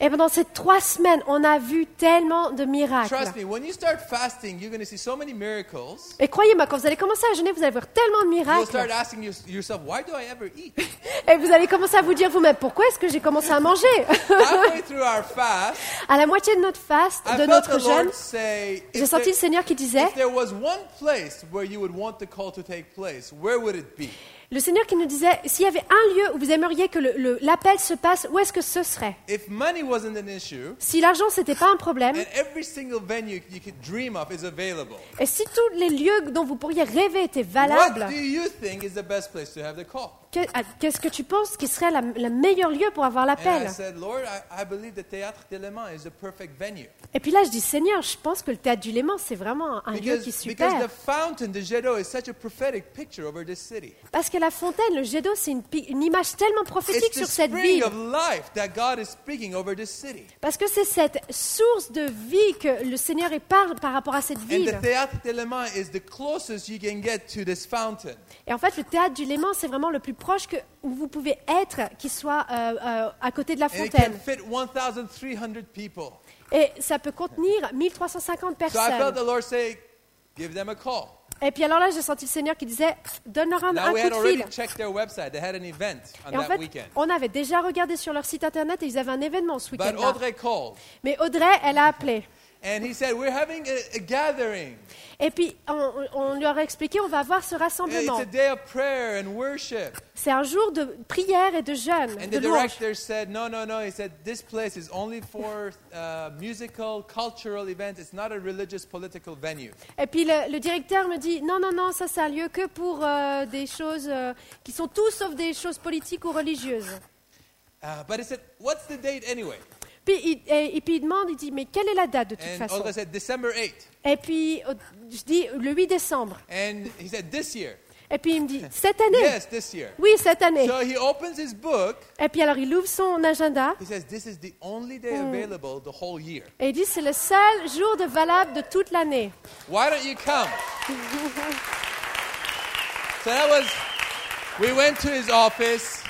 Et pendant ces trois semaines, on a vu tellement de miracles. Trust me, when you start fasting, you're going to see so many miracles. Et croyez-moi, quand vous allez commencer à jeûner, vous allez voir tellement de miracles. start asking your- yourself, why do I ever eat? Et vous allez commencer à vous dire vous-même, pourquoi est-ce que j'ai commencé à manger? Halfway through our fast, À la moitié de notre faste, de notre jeûne, j'ai senti le Seigneur qui disait, le Seigneur qui nous disait, s'il y avait un lieu où vous aimeriez que l'appel se passe, où est-ce que ce serait? If money wasn't an issue, Si l'argent, c'était pas un problème, and every single venue you could dream of is available, et si tous les lieux dont vous pourriez rêver étaient what valables, do you think is the best place to have the call? Que- qu'est-ce que tu penses qui serait la- le meilleur lieu pour avoir l'appel? Et puis là, je dis, Seigneur, je pense que le théâtre du Léman, c'est vraiment un lieu qui est super. Parce que la fontaine, le jet d'eau, c'est une, image tellement prophétique sur cette ville. Parce que c'est cette source de vie que le Seigneur parle par rapport à cette ville. Et en fait, le théâtre du Léman, c'est vraiment le plus proche que, où vous pouvez être, qui soit euh, euh, à côté de la And it can fontaine. fit 1,300 people. Et ça peut contenir 1350 So I felt personnes. the Lord say, give them a call. Et puis alors là, j'ai senti le Seigneur qui disait, donne-leur un, Now un we coup had de already fil. checked their website. They had an event on Et en that fait, weekend. on avait déjà regardé sur leur site internet et ils avaient un événement ce But week-end-là. Audrey called. Mais Audrey, elle a appelé. And he said, we're having a, a gathering. Et puis, on, on leur a expliqué, on va avoir ce It's rassemblement. a day of prayer and worship. C'est un jour de prière et de jeûne, And de the director said, no, no, no. He said, this place is only for uh, musical, cultural events. It's not a religious, political venue. Et puis le, le directeur me dit, non, non, non, ça c'est un lieu que pour euh, des choses euh, qui sont tout sauf des choses politiques ou religieuses. Uh, but he said, what's the date anyway? Puis il, et, et puis il demande, il dit, mais quelle est la date de toute And façon? Audrey said, December 8th. Et puis euh, je dis, le 8 décembre. And he said, this year. Et puis il me dit, cette année? Yes, this year. Oui, cette année. So he opens his book. Et puis alors il ouvre son agenda He says, this is the only day available the whole year. et il dit, c'est le seul jour de valable de toute l'année. Why don't you come? so that was, we went to his office.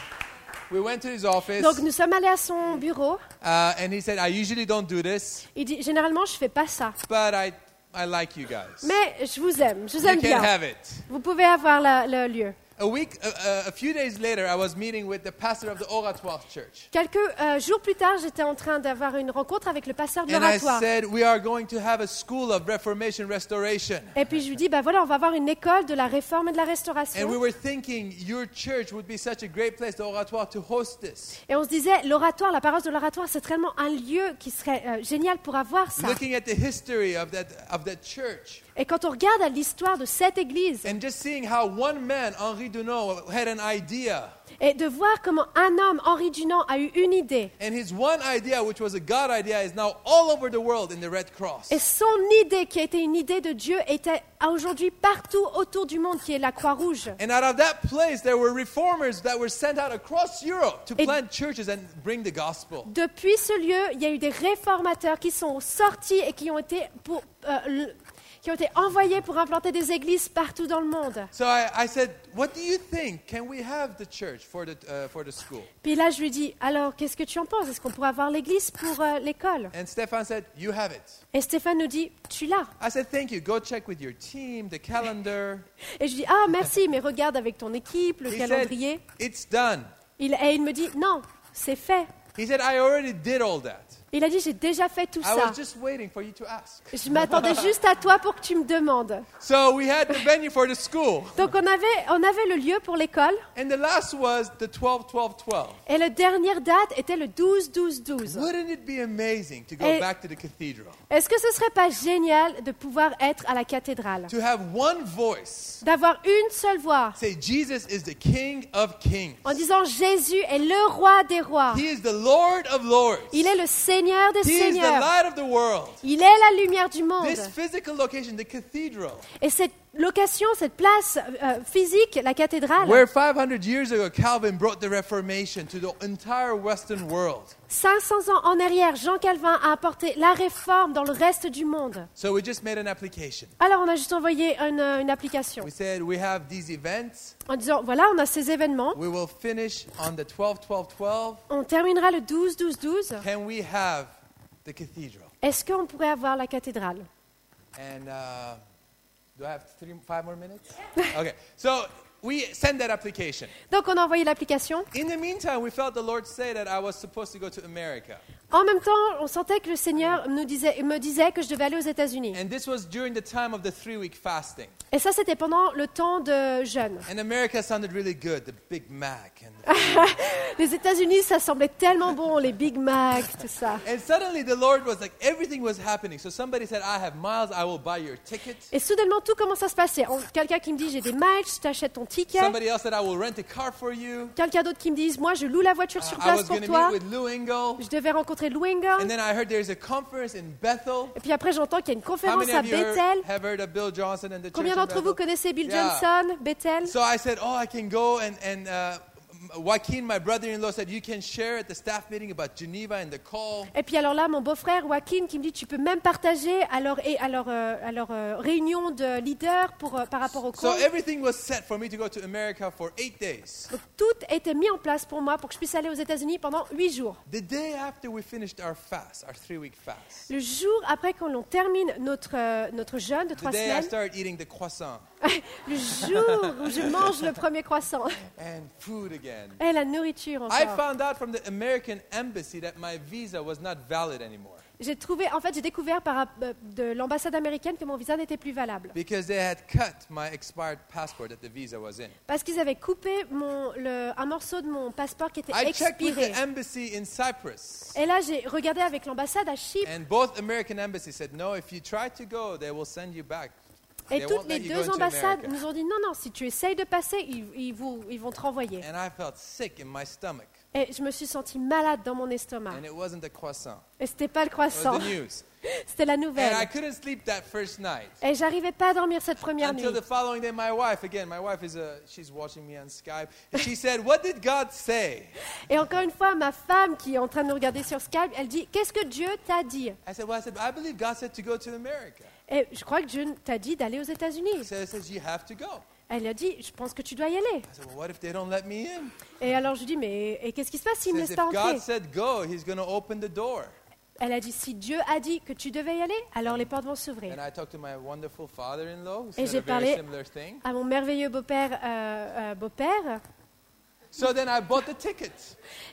We went to his office. Donc nous sommes allés à son bureau. Uh, and he said, I usually don't do this, Il dit, généralement je fais pas ça. but I, I like you guys. Mais je vous aime, je vous You aime can bien. have it. Vous pouvez avoir la- le lieu. A week, a few days later, I was meeting with the pastor of the Oratoire Church. Quelques euh, jours plus tard, j'étais en train d'avoir une rencontre avec le pasteur de And I l'oratoire. said, we are going to have a school of Reformation Restoration. Et puis je lui dis, bah voilà, on va avoir une école de la réforme et de la And we restauration. were thinking your church would be such a great place, the Oratoire, to host this. Et on se disait, l'oratoire, la parole de l'oratoire, c'est vraiment un lieu qui serait euh, génial pour avoir ça. Looking at the history of that, of that church Et quand on regarde l'histoire de cette église, and just seeing how one man, Henri Dunant, had an idea. et de voir comment un homme, Henri Dunant, a eu une idée. And his one idea, which was a God idea, is now all over the world in the Red Cross. Et son idée, qui a été une idée de Dieu, était aujourd'hui partout autour du monde, qui est la Croix-Rouge. And out of that place, there were reformers that were sent out across Europe to Et- plant churches and bring the gospel. Depuis ce lieu, il y a eu des réformateurs qui sont sortis et qui ont été, pour, euh, qui ont été envoyés pour implanter des églises partout dans le monde. So I, I said, What do you think? Can we have the church for the, uh, for the school? Puis là, je lui dis, alors, qu'est-ce que tu en penses? Est-ce qu'on pourrait avoir l'église pour euh, l'école? And Stefan said, You have it. Et Stéphane nous dit, tu l'as. I said, Thank you. Go check with your team, the calendar. Et je dis, ah, merci, mais regarde avec ton équipe, le He said, calendrier. It's done. Il, et il me dit, non, c'est fait. He said, I already did all that. Il a dit, j'ai déjà fait tout I ça. was just waiting for you to ask. Je m'attendais juste à toi pour que tu me demandes. So we had the venue for the school. Donc on avait, on avait le lieu pour l'école And the last was the 12 12 12. et la dernière date était le 12-12-12. Wouldn't it be amazing to go Et- back to the cathedral? Est-ce que ce serait pas génial de pouvoir être à la cathédrale? To have one voice D'avoir une seule voix say, Jesus is the King of Kings. en disant Jésus est le roi des rois. He is the Lord of Lords. Il est le Seigneur des He is the seigneurs. light of the world. Il est la lumière du monde. This physical location, the cathedral, Et cette location, cette place euh, physique, la cathédrale, where 500 years ago Calvin brought the Reformation to the entire Western world. 500 ans en arrière, Jean Calvin a apporté la réforme dans le reste du monde. So we just made an application. Alors on a juste envoyé une, euh, une application We said, We have these events. en disant, voilà, on a ces événements, We will finish on the 12 12 12. on terminera le 12-12-12. Can we have the cathedral? Est-ce qu'on pourrait avoir la cathédrale? And uh, do I have three, five more minutes? Okay. So we send that application. Donc on a envoyé l'application. In the meantime, we felt the Lord say that I was supposed to go to America. En même temps, on sentait que le Seigneur nous disait, me disait que je devais aller aux États-Unis. And this was during the time of the week fasting. Et ça, c'était pendant le temps de jeûne. And America sounded really good, the Big Mac. And, Les États-Unis, ça semblait tellement bon, les Big Mac, tout ça. and suddenly the Lord was like, everything was happening. So somebody said, I have miles, I will buy your ticket. Et soudainement, tout commence à se passer. Quelqu'un qui me dit, j'ai des miles, je t'achète ton ticket. Somebody else said, I will rent a car for you. Quelqu'un d'autre qui me dit, moi, je loue la voiture sur I place was pour toi. meet with Lou Engle. Je devais rencontrer And then I heard there's a conference in Bethel. Et puis après, j'entends qu'il y a une conférence à Bethel. have heard of Bill Johnson and the church Combien d'entre vous connaissez Bill. Johnson, Bethel? So I said, oh, I can go. And, and uh, Joaquin, my brother-in-law, said, you can share at the staff meeting about Geneva and the call. Et puis alors là, mon beau-frère Joaquin qui me dit, tu peux même partager à leur, et à leur, euh, à leur, euh, réunion de leaders pour, euh, par rapport au So call. everything was set for me to go to America for eight days. Donc tout était mis en place pour moi pour que je puisse aller aux États-Unis pendant huit jours. The day after we finished our fast, our three-week fast, Le jour après qu'on l'on termine notre, notre jeûne de the trois day I semaines, started eating the croissant le jour où je mange le premier croissant, and food again, et la nourriture I encore. found out from the American embassy that my visa was not valid anymore J'ai trouvé, en fait, j'ai découvert par, euh, de l'ambassade américaine que mon visa n'était plus valable. because they had cut my expired passport that the visa was in. Parce qu'ils avaient coupé mon, le, un morceau de mon passeport qui était I checked with expiré. the embassy in Cyprus. Et là, j'ai regardé avec l'ambassade à Chypre. And both American embassies said, no, if you try to go, they will send you back. Et toutes les deux ambassades nous ont dit non, non, si tu essayes de passer, ils, ils vous- ils vont te renvoyer. And I felt sick in my stomach. Et je me suis sentie malade dans mon estomac. And it wasn't the croissant. Et c'était pas le It was croissant. c'était la And I nouvelle. couldn't sleep that first night. Et j'arrivais pas à dormir cette première nuit. Until the following day, my wife, again, my wife is a, she's watching me on Skype. And she said, what did God say? Et encore une fois, ma femme qui est en train de nous regarder sur Skype, elle dit Qu'est-ce que Dieu t'a dit? I said, well, I said, I believe God said to go to America. Et je crois que Dieu t'a dit d'aller aux États-Unis. says, says you have to go. Elle a dit Je pense que tu dois y aller. I said, well, what if they don't let me in? Et alors je lui dis Mais qu'est-ce qui se passe s'il me Says, laisse if pas entrer? Elle a dit Si Dieu a dit que tu devais y aller, alors les portes vont s'ouvrir. And I talked to my wonderful father-in-law who Et j'ai parlé-. À mon merveilleux beau-père, euh, euh, beau-père. So then I bought the ticket.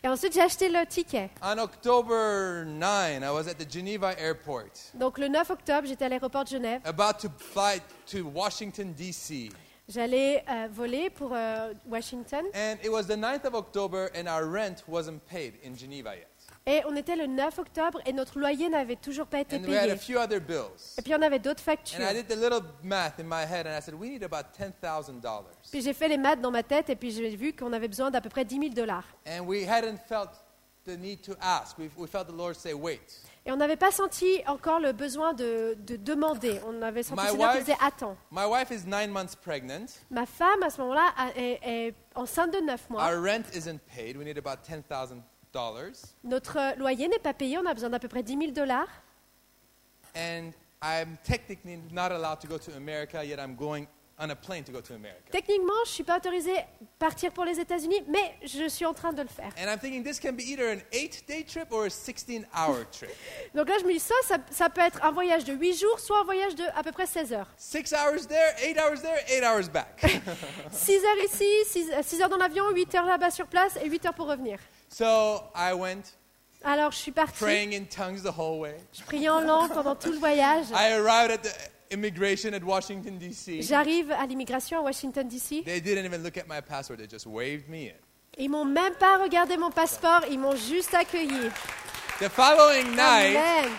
Et ensuite j'ai acheté le ticket. On October 9, I was at the Geneva airport, Donc le 9 octobre, j'étais à l'aéroport de Genève. about to fly to Washington, D.C. J'allais euh, voler pour euh, Washington. And it was the 9th of October, and our rent wasn't paid in Geneva yet. Et on était le 9 octobre et notre loyer n'avait toujours pas été And we had payé. a few other bills. Et puis on avait d'autres And factures. I did the little math in my head, and I said, we need about $10,000. Puis j'ai fait les maths dans ma tête et puis j'ai vu qu'on avait besoin d'à peu près 10 000 dollars. And we hadn't felt the need to ask. We, we felt the Lord say, wait. Et on n'avait pas senti encore le besoin de, de demander. On avait senti My le Seigneur qui wife- disait attends. My wife is nine months pregnant. Ma femme à ce moment-là a- est, est enceinte de 9 mois. Our rent isn't paid. We need about $10,000. Notre loyer n'est pas payé. On a besoin d'à peu près 10 000 dollars. And I'm technically not allowed to go to America, yet I'm going on a plane to go to America. Techniquement, je ne suis pas autorisée à partir pour les États-Unis, mais je suis en train de le faire. And I'm thinking this can be either an eight day trip or a 16 hour trip. Donc là, je me dis ça, ça, ça peut être un voyage de 8 jours, soit un voyage de à peu près 16 heures. Six hours there, eight hours there, eight hours back. 6 heures ici, 6, heures dans l'avion, 8 heures là-bas sur place et 8 heures pour revenir. So I went Alors, je suis partie. praying in tongues the whole way. Je priais en langue pendant tout le voyage. I arrived at the immigration at Washington, D.C. J'arrive à l'immigration à Washington, D.C. They didn't even look at my passport, they just waved me in. Ils m'ont même pas regardé mon passeport, ils m'ont juste accueilli. The following night, Amen.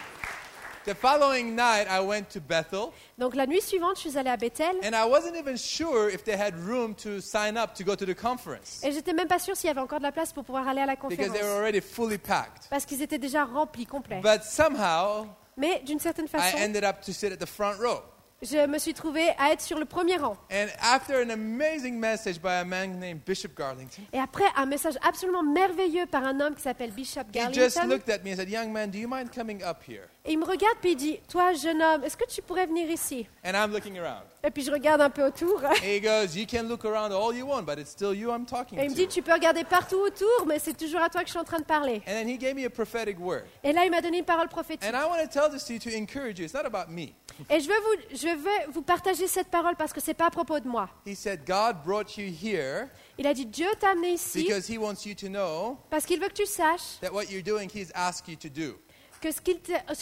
The following night, I went to Bethel, Donc la nuit suivante, je suis allée à Bethel and I wasn't even sure if they had room to sign up to go to the conference et j'étais même pas sûre s'il y avait encore de la place pour pouvoir aller à la because conférence they were already fully packed. parce qu'ils étaient déjà remplis complets. But somehow, Mais d'une certaine I façon, ended up to sit at the front row. Je me suis trouvée à être sur le premier rang. And after an amazing message by a man named Bishop Garlington, Et après un message absolument merveilleux par un homme qui s'appelle Bishop he just Garlington, looked at me and said, Young man, do you mind coming up here? et il me regarde puis il dit, toi jeune homme, est-ce que tu pourrais venir ici? And I'm looking around. Et puis je regarde un peu autour. And he goes, You can look around all you want, but it's still you I'm talking Et il me dit, tu peux regarder partout autour, mais c'est toujours à toi que je suis en train de parler. And then he gave me a prophetic word. Et là, il m'a donné une parole prophétique. And I want to tell this to you to encourage you. It's not about me. Et je veux vous, je veux vous partager cette parole parce que c'est pas à propos de moi. He said, God brought you here Il a dit, Dieu t'a amené ici because he wants you to know parce qu'il veut que tu saches that what you're doing, he's asked you to do. Que ce,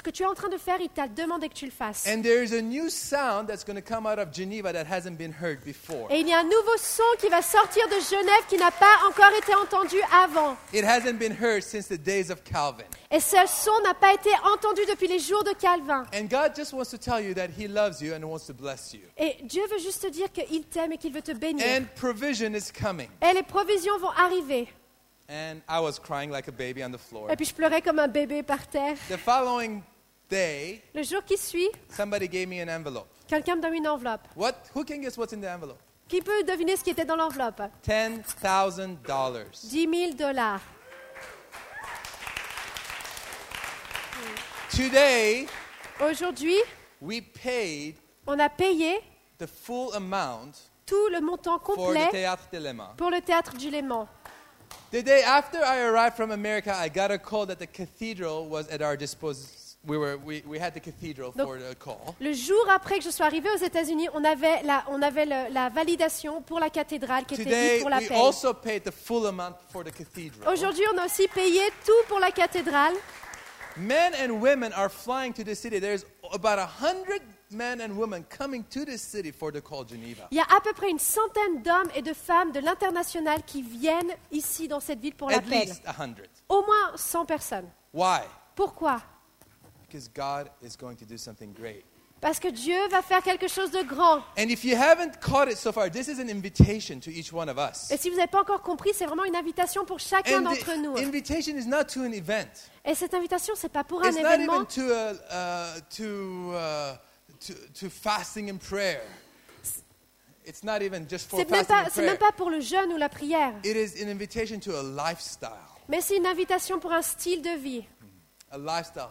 que tu es en train de faire, il t'a demandé que tu le fasses. And there's a new sound that's going to come out of Geneva that hasn't been heard before. Et il y a un nouveau son qui va sortir de Genève qui n'a pas encore été entendu avant. It hasn't been heard since the days of Calvin. Et ce son n'a pas été entendu depuis les jours de Calvin. And God just wants to tell you that He loves you and wants to bless you. Et Dieu veut juste te dire qu'il t'aime et qu'il veut te bénir. And provision is coming. Et les provisions vont arriver. And I was crying like a baby on the floor. Et puis je pleurais comme un bébé par terre. The following day, Le jour qui suit, somebody gave me an envelope. quelqu'un me donne une enveloppe. What? Who can guess what's in the envelope? Qui peut deviner ce qui était dans l'enveloppe? $10,000. 10 000 dollars. Today, Aujourd'hui, we paid on a payé the full amount tout le montant for the complet pour le théâtre du Léman. The day after I arrived from America, I got a call that the cathedral was at our disposal. We, were, we, we had the cathedral Donc- for the call. Le jour après que je sois arrivée aux États-Unis, on avait, la, on avait le- la validation pour la cathédrale qui était Today, pour la we paix. also paid the full amount for the cathedral. Aujourd'hui, on a aussi payé tout pour la cathédrale. Men and women are flying to the city. There's about a hundred men and women coming to this city for the call Geneva. Il y a à peu près une centaine d'hommes et de femmes de l'international qui viennent ici dans cette ville pour At l'appel. least a hundred. Au moins 100 personnes. Why? Pourquoi? Because God is going to do something great. Parce que Dieu va faire quelque chose de grand. And if you haven't caught it so far, this is an invitation to each one of us. Et si vous n'avez pas encore compris, c'est vraiment une invitation pour chacun d'entre nous. the invitation is not to an event. Et cette invitation, c'est pas pour un événement, even to, fasting and prayer. It's not even just for c'est même, fasting pas, and c'est même pas pour le jeûne ou la prière, It is an invitation to a lifestyle, mais c'est une invitation pour un style de vie, a lifestyle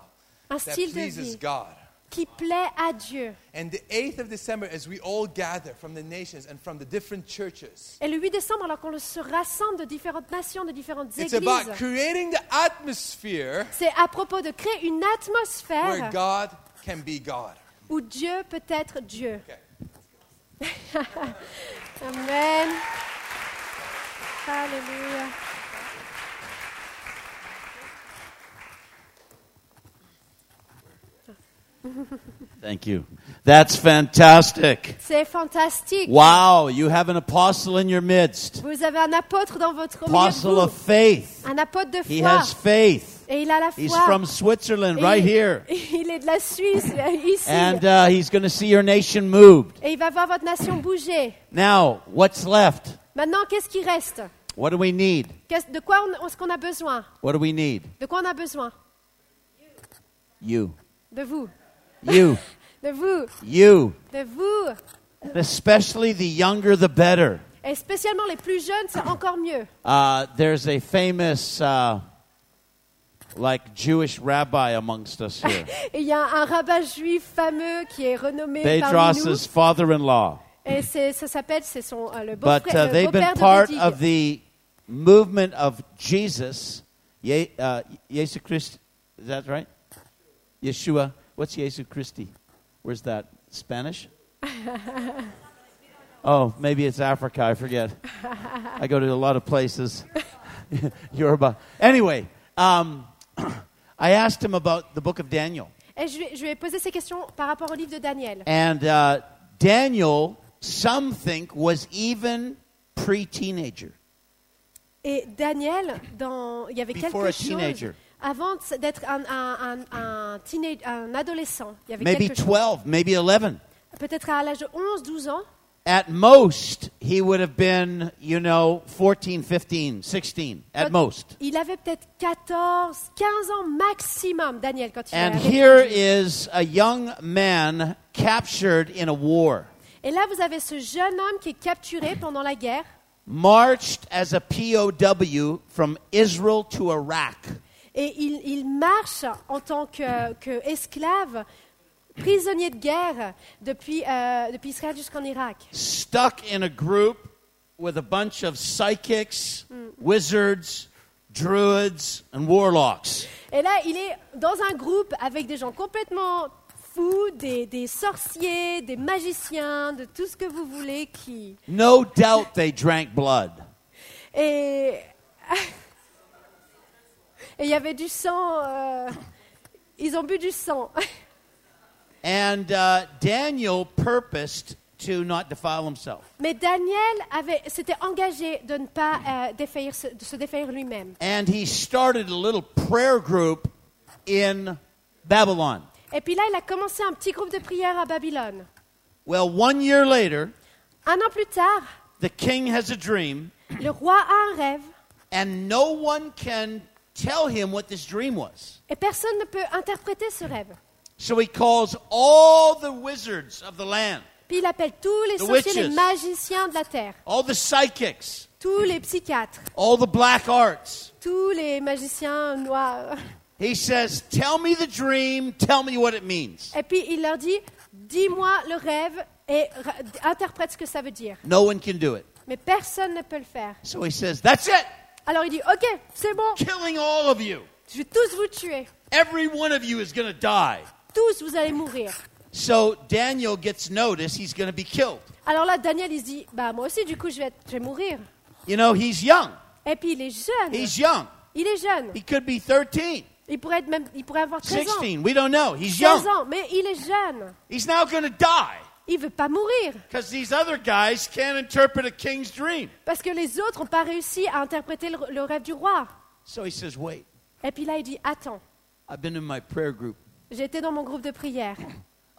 un that style de pleases vie God. qui plaît à Dieu. And the 8th of December, as we all gather from the nations and from the different churches, Et le 8 décembre, alors qu'on se rassemble de différentes nations, de différentes it's églises, about creating the atmosphere c'est à propos de créer une where atmosphère God can be God. Où Dieu peut être Dieu. Okay. Amen. Alléluia. Thank you. That's fantastic. C'est fantastique. Wow, you have an apostle in your midst. Vous avez un apôtre dans votre milieu de Apostle of faith. un apôtre de He foi. has faith. Et il a la He's from Switzerland, Et right il, here. il est de la Suisse, ici. And uh, he's going to see your nation moved. Et il va voir votre nation bouger. Now, what's left? Maintenant, qu'est-ce qui reste What do we need? De quoi on- est-ce qu'on a besoin What do we need? De quoi on a besoin You. De vous. You. De vous. you. De vous. And especially the younger, the better. Et spécialement les plus jeunes, c'est encore mieux. Uh, there's a famous, uh, like, Jewish rabbi amongst us here. Et il y a un rabbin juif fameux qui est renommé parmi nous. Bedros' father in law. Et c'est- ça s'appelle, c'est son euh, le But beau-frère uh, le they've been beau-père part of the movement of Jesus. Ye, uh, Yesu Christ, is that right? Yeshua. What's Yesu Christi? Where's that? Spanish? oh, maybe it's Africa. I forget. I go to a lot of places. Yoruba. Anyway, um, I asked him about the book of Daniel. Et je lui, ai- je lui ai posé ces questions par rapport au livre de Daniel. And uh, Daniel, some think, was even pre teenager. Et Daniel, dans, il y avait Before quelque a chose teenager. avant d'être un, un, un, un teenage- un adolescent. Il y avait Maybe quelque chose. 12, maybe 11. Peut-être à l'âge de 11, 12 ans. At most, he would have been, you know, 14, 15, 16, at most. Il avait peut-être 14, 15 ans maximum, Daniel, quand il And here is a young man captured in a war, Et là, vous avez ce jeune homme qui est capturé pendant la guerre. marched as a POW from Israel to Iraq. Et il, il marche en tant que, que esclave, prisonnier de guerre depuis, euh, depuis Israël jusqu'en Irak. stuck in a group with a bunch of psychics, wizards, druids, and warlocks. Et là, il est dans un groupe avec des gens complètement fous, des, des sorciers, des magiciens, de tout ce que vous voulez qui... No doubt they drank blood. Et et il y avait du sang. euh, Ils ont bu du sang. And uh, Daniel purposed to not defile himself. Mais Daniel avait, s'était engagé de ne pas euh, défaillir, se- de se défaillir lui-même. And he started a little prayer group in Babylon. Et puis là, il a commencé un petit groupe de prière à Babylone. Well, one year later, Un an plus tard, the king has a dream, le roi a un rêve and no one can tell him what this dream was. et personne ne peut interpréter ce rêve. So he calls all the wizards of the land, Puis il appelle tous les The sorciers, les witches. magiciens de la terre, all the psychics, tous les psychiatres, all the black arts. tous les magiciens noirs. He says, Tell me the dream, tell me what it means. Et puis il leur dit, dis-moi le rêve et interprète ce que ça veut dire. No one can do it. Mais personne ne peut le faire. So he says, That's it, Alors il dit, ok, c'est bon, killing all of you. je vais tous vous tuer. Every one of you is going to die. Tous, vous allez mourir. So Daniel gets notice he's going to be killed. Alors là, Daniel, il se dit, bah moi aussi, du coup, je vais, être- je vais mourir. You know, he's young. Et puis il est jeune. He's young. Il est jeune. He could be 13, Il pourrait, être même, il pourrait avoir 13 ans. 16. We don't know. He's 16 young. ans, mais il est jeune. He's now going to die Il veut pas mourir. because these other guys can't interpret a king's dream. Parce que les autres n'ont pas réussi à interpréter le, le rêve du roi. So he says, Wait, Et puis là, il dit, attends, I've been in my prayer group. J'étais dans mon groupe de prière.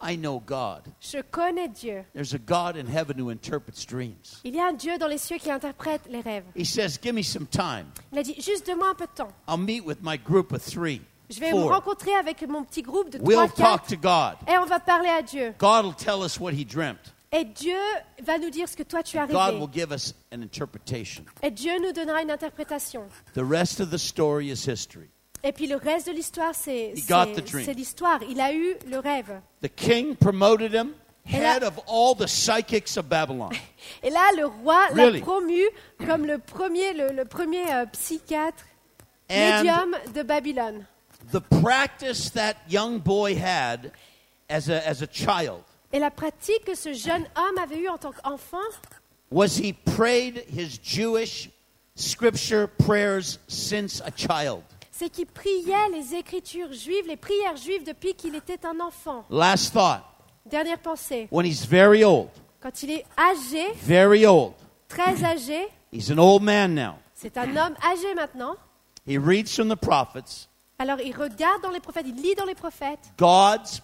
I know God. Je connais Dieu. There's a God in heaven who interprets dreams. Il y a un Dieu dans les cieux qui interprète les rêves. He says, Give me some time. Il a dit, juste donne-moi un peu de temps. I'll meet with my group of three, Je vais me rencontrer avec mon petit groupe de 3, We'll 4, talk to God. et on va parler à Dieu. God will tell us what he dreamt. Et Dieu va nous dire ce que toi tu as God rêvé. will give us an interpretation. Et Dieu nous donnera une interprétation. The rest of the story is history. Et puis le reste de l'histoire, c'est l'histoire. Il a eu le rêve. The king promoted him Et là- head of all the psychics of Babylon. Et là, le roi Really? l'a promu comme le premier, le, le premier euh, psychiatre And médium de Babylone. the practice that young boy had as a, as a child Et la pratique que ce jeune homme avait eue en tant qu'enfant, was he prayed his Jewish scripture prayers since a child? C'est qu'il priait les écritures juives, les prières juives depuis qu'il était un enfant. Last thought Dernière pensée. when he's very old, Quand il est âgé, very old, très âgé, he's an old man now. c'est un homme âgé maintenant. He reads from the prophets Alors il regarde dans les prophètes, il lit dans les prophètes God's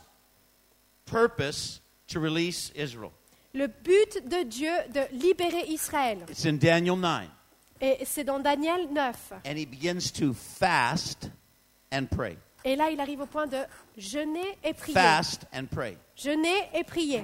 purpose to release Israel. le but de Dieu de libérer Israël. It's in Daniel 9. Et c'est dans Daniel 9. And he begins to fast and pray. Et là, il arrive au point de jeûner et prier. Fast and pray. Jeûner et prier.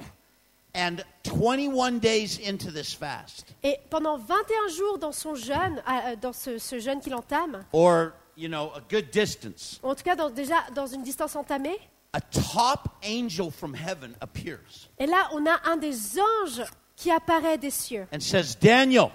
And 21 days into this fast, Et pendant 21 jours dans son jeûne, euh, dans ce, ce jeûne qu'il entame, or, you know, a good distance, ou en tout cas dans- déjà dans une distance entamée, a top angel from heaven appears. et là, on a un des anges qui apparaît des cieux. and says, Daniel,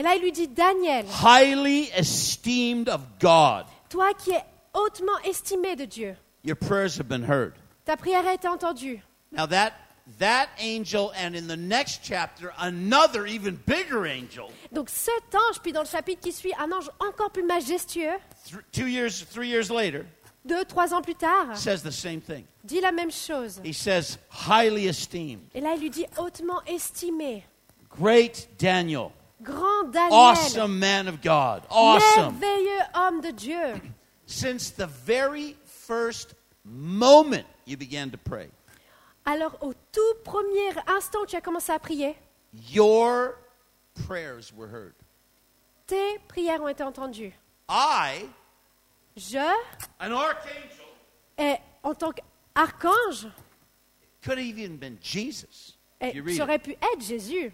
Et là, il lui dit, Daniel, highly esteemed of God, toi qui es hautement estimé de Dieu, your prayers have been heard. ta prière a été entendue. Now that that angel and in the next chapter another even bigger angel Donc cet ange, puis dans le chapitre qui suit, un ange encore plus majestueux, th- two years three years later deux, trois ans plus tard, says the same thing dit la même chose. he says highly esteemed Et là, il lui dit hautement estimé, great daniel grand Daniel, awesome man of god awesome merveilleux homme de Dieu. since the very first moment you began to pray Alors, au tout premier instant où tu as commencé à prier, your prayers were heard tes prières ont été entendues. i Je, an archangel et en tant qu'archange, could have even been jesus et j'aurais pu être Jésus.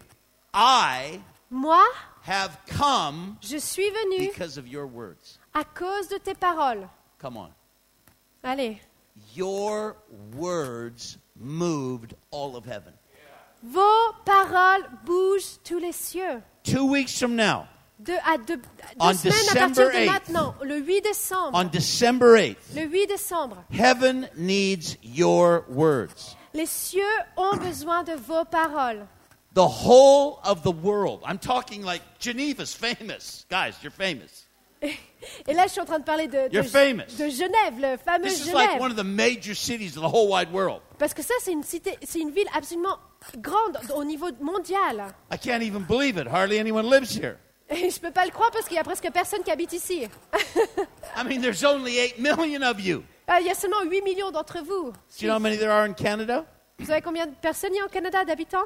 i Moi, have come je suis venu because of your words à cause de tes paroles. come on Allez, Your words moved all of heaven. vos paroles bougent tous les cieux. Two weeks from now, De, à deux, deux On semaines à December partir de 8th. maintenant, le 8 décembre. on December 8th, Le 8 décembre, heaven needs your words. les cieux ont besoin de vos paroles. The whole of the world. I'm talking like Geneva's famous. Guys, you're famous. Et là, je suis en train de parler de, You're de, famous. de Genève, le fameux This is like Genève. one of the major cities of the whole wide world. Parce que ça, c'est une cité, c'est une ville absolument grande au niveau mondial. I can't even believe it. Hardly anyone lives here. Et je peux pas le croire parce qu'il y a presque personne qui habite ici. I mean, there's only 8 million of you. Ah, Il y a seulement 8 millions d'entre vous. Do you know how many there are in Canada? Vous savez combien de personnes il y a au Canada d'habitants?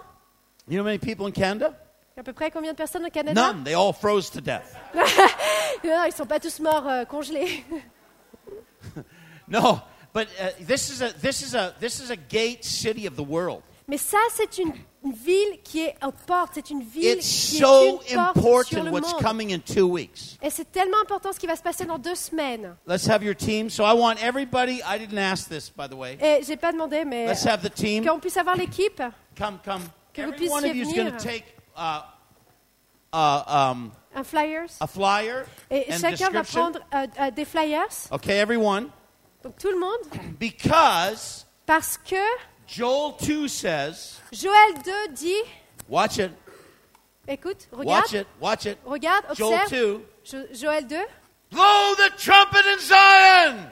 You know how many people in Canada? À peu près combien de personnes au Canada None. They all froze to death. Non, ils sont pas tous morts euh, congelés. No, but uh, this is a this is a this is a gate city of the world. Mais ça, c'est une, une ville qui est en porte. C'est une ville It's qui so est une porte sur important le what's monde. coming in two weeks. Et c'est tellement important ce qui va se passer dans deux semaines. Let's have your team. So I want everybody. I didn't ask this, by the way. Et j'ai pas demandé, mais Let's have the team. qu'on puisse avoir l'équipe. Come, come. Que vous Every one of you is going to take uh, uh, um, Un flyers. a flyer Et and chacun va description. prendre euh, euh, des flyers. Okay, everyone. Donc tout le monde. Because Parce que Joel 2 says, Joël 2 dit, watch it, écoute, regarde, watch it, watch it. regarde, Joel observe. 2. Jo- Joël 2. Blow the trumpet in Zion.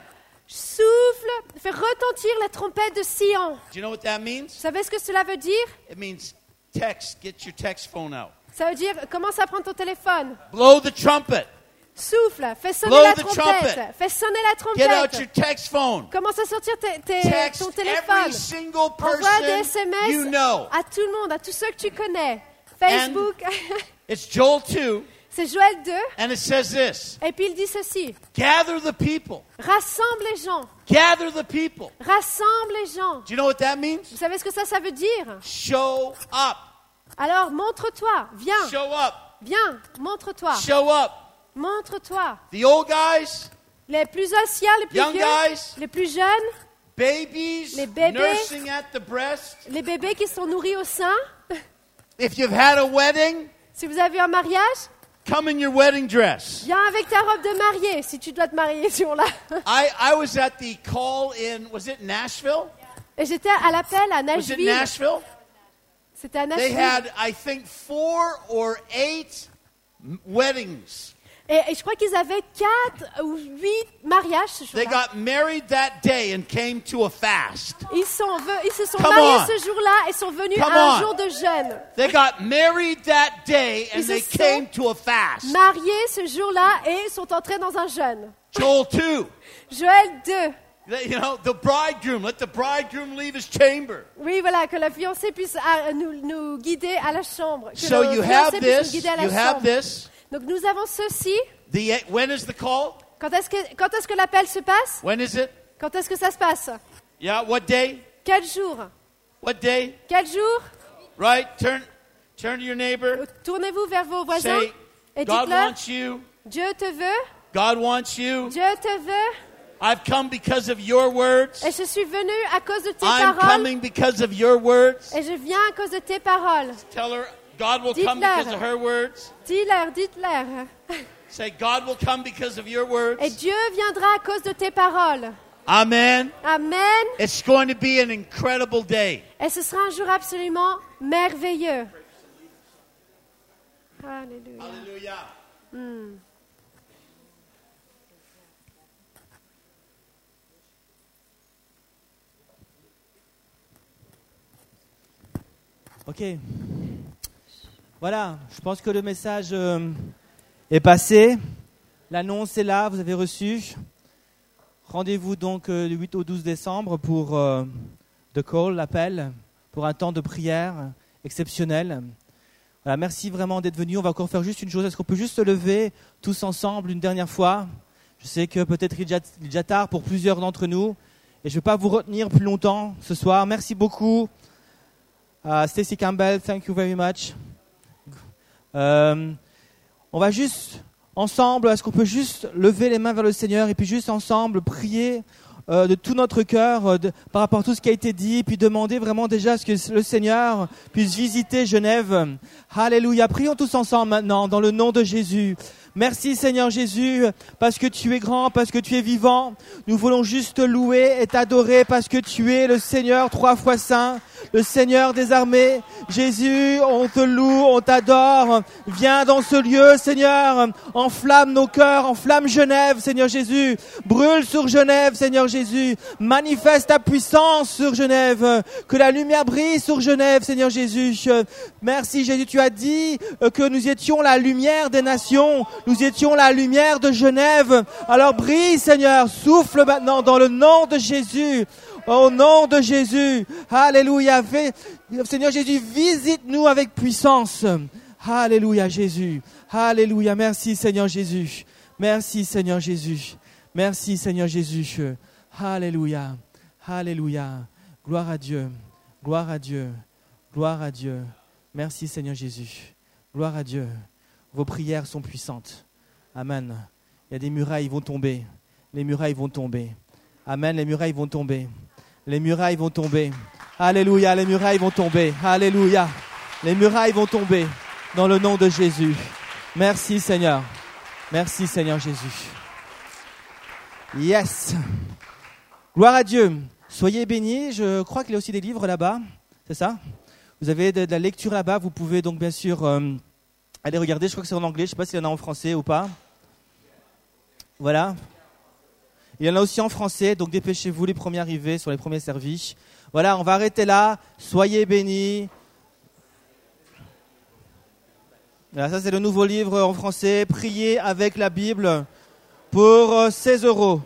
Souffle, fais retentir la trompette de Sion. Do you know what that Vous means? savez ce que cela veut dire? It means text. Get your text phone out. Ça veut dire, commence à prendre ton téléphone. Blow the trumpet. Souffle, fais sonner Blow la the trompette. trumpet. Fais sonner la Get out trompette. your text phone. Commence à sortir tes- tes- Text ton every téléphone. single Envoie des person SMS you know. à tout le monde, à tous ceux que tu connais. Facebook. It's Joel 2, C'est Joël 2. and it says this Et puis il dit ceci. Gather the people. Rassemble les gens. Gather the people. Rassemble les gens. Do you know what that means? Vous savez ce que ça, ça veut dire? Show up. Alors montre-toi. Viens. Show up. Viens. Montre-toi. Show up. Montre-toi. The old guys, Les plus anciens, les plus Young vieux, guys. les plus jeunes, babies, Les bébés. nursing at the breast. les bébés qui sont nourris au sein. If you've had a wedding, Si vous avez eu un mariage, come in your wedding dress. viens avec ta robe de mariée si tu dois te marier sur là. I, I was at the call in, was it Nashville? Et j'étais à l'appel à Was it Nashville. Nashville? C'était à They Nashville. had, I think, four or eight m- weddings. Et, et je crois qu'ils avaient quatre ou huit mariages ce They jour-là. got married that day and came to a fast. Ils, sont ils se sont Come mariés on. ce jour-là et sont venus Come à un on. jour de jeûne. They got married that day and Ils se they sont came to a fast. Mariés ce jour-là et sont entrés dans un jeûne. Joel 2. Joël 2. They- You know, the bridegroom, let the bridegroom leave his chamber. Oui, voilà, que la fiancée puisse ah, nous, nous guider à la chambre. Que So you have this, you have chambre. this. Donc nous avons ceci. The, when is the call? Quand est-ce que, l'appel se passe? When is it? Quand est-ce que ça se passe? Yeah, what day? Quel jour? What day? Quel jour? Right? Turn turn to your neighbor. Tournez-vous vers vos voisins Say, et dites-leur. Dieu te veut, God wants you. Dieu te veut, I've come because of your words. et je suis venu à cause de tes I'm paroles, coming because of your words. et je viens à cause de tes paroles. Tell her, God will come because of her words. Dis-leur, dites-leur. Say, God will come because of your words. Et Dieu viendra à cause de tes paroles. Amen. Amen. It's going to be an incredible day. Et ce sera un jour absolument merveilleux. Alléluia. Hallelujah. Ok. Voilà, je pense que le message euh, est passé. L'annonce est là, vous avez reçu. Rendez-vous donc euh, du 8 au 12 décembre pour euh, The Call, l'appel, pour un temps de prière exceptionnel. Voilà, merci vraiment d'être venu. On va encore faire juste une chose. Est-ce qu'on peut juste se lever tous ensemble une dernière fois? Je sais que peut-être il est déjà- tard pour plusieurs d'entre nous. Et je ne vais pas vous retenir plus longtemps ce soir. Merci beaucoup. Uh, Stacy Campbell, thank you very much. Euh, on va juste ensemble, est-ce qu'on peut juste lever les mains vers le Seigneur et puis juste ensemble prier euh, de tout notre cœur euh, par rapport à tout ce qui a été dit, puis demander vraiment déjà ce que le Seigneur puisse visiter Genève. Alléluia. Prions tous ensemble maintenant dans le nom de Jésus. Merci Seigneur Jésus parce que tu es grand, parce que tu es vivant. Nous voulons juste te louer et t'adorer parce que tu es le Seigneur trois fois saint, le Seigneur des armées. Jésus, on te loue, on t'adore. Viens dans ce lieu, Seigneur. Enflamme nos cœurs, enflamme Genève, Seigneur Jésus. Brûle sur Genève, Seigneur Jésus. Manifeste ta puissance sur Genève. Que la lumière brille sur Genève, Seigneur Jésus. Merci Jésus, tu as dit que nous étions la lumière des nations. Nous étions la lumière de Genève. Alors brille, Seigneur. Souffle maintenant dans le nom de Jésus. Au nom de Jésus. Alléluia. Seigneur Jésus, visite-nous avec puissance. Alléluia, Jésus. Alléluia. Merci, Seigneur Jésus. Merci, Seigneur Jésus. Merci, Seigneur Jésus. Alléluia. Alléluia. Gloire à Dieu. Gloire à Dieu. Gloire à Dieu. Merci, Seigneur Jésus. Gloire à Dieu. Vos prières sont puissantes. Amen. Il y a des murailles vont tomber. Les murailles vont tomber. Amen. Les murailles vont tomber. Les murailles vont tomber. Alléluia. Les murailles vont tomber. Alléluia. Les murailles vont tomber dans le nom de Jésus. Merci Seigneur. Merci Seigneur Jésus. Yes. Gloire à Dieu. Soyez bénis. Je crois qu'il y a aussi des livres là-bas. C'est ça? Vous avez de, la lecture là-bas. Vous pouvez donc bien sûr euh, aller regarder. Je crois que c'est en anglais. Je ne sais pas s'il y en a en français ou pas. Voilà. Il y en a aussi en français, donc dépêchez-vous les premiers arrivés sur les premiers servis. Voilà, on va arrêter là. Soyez bénis. Voilà, ça c'est le nouveau livre en français. Priez avec la Bible pour euh, 16 euros.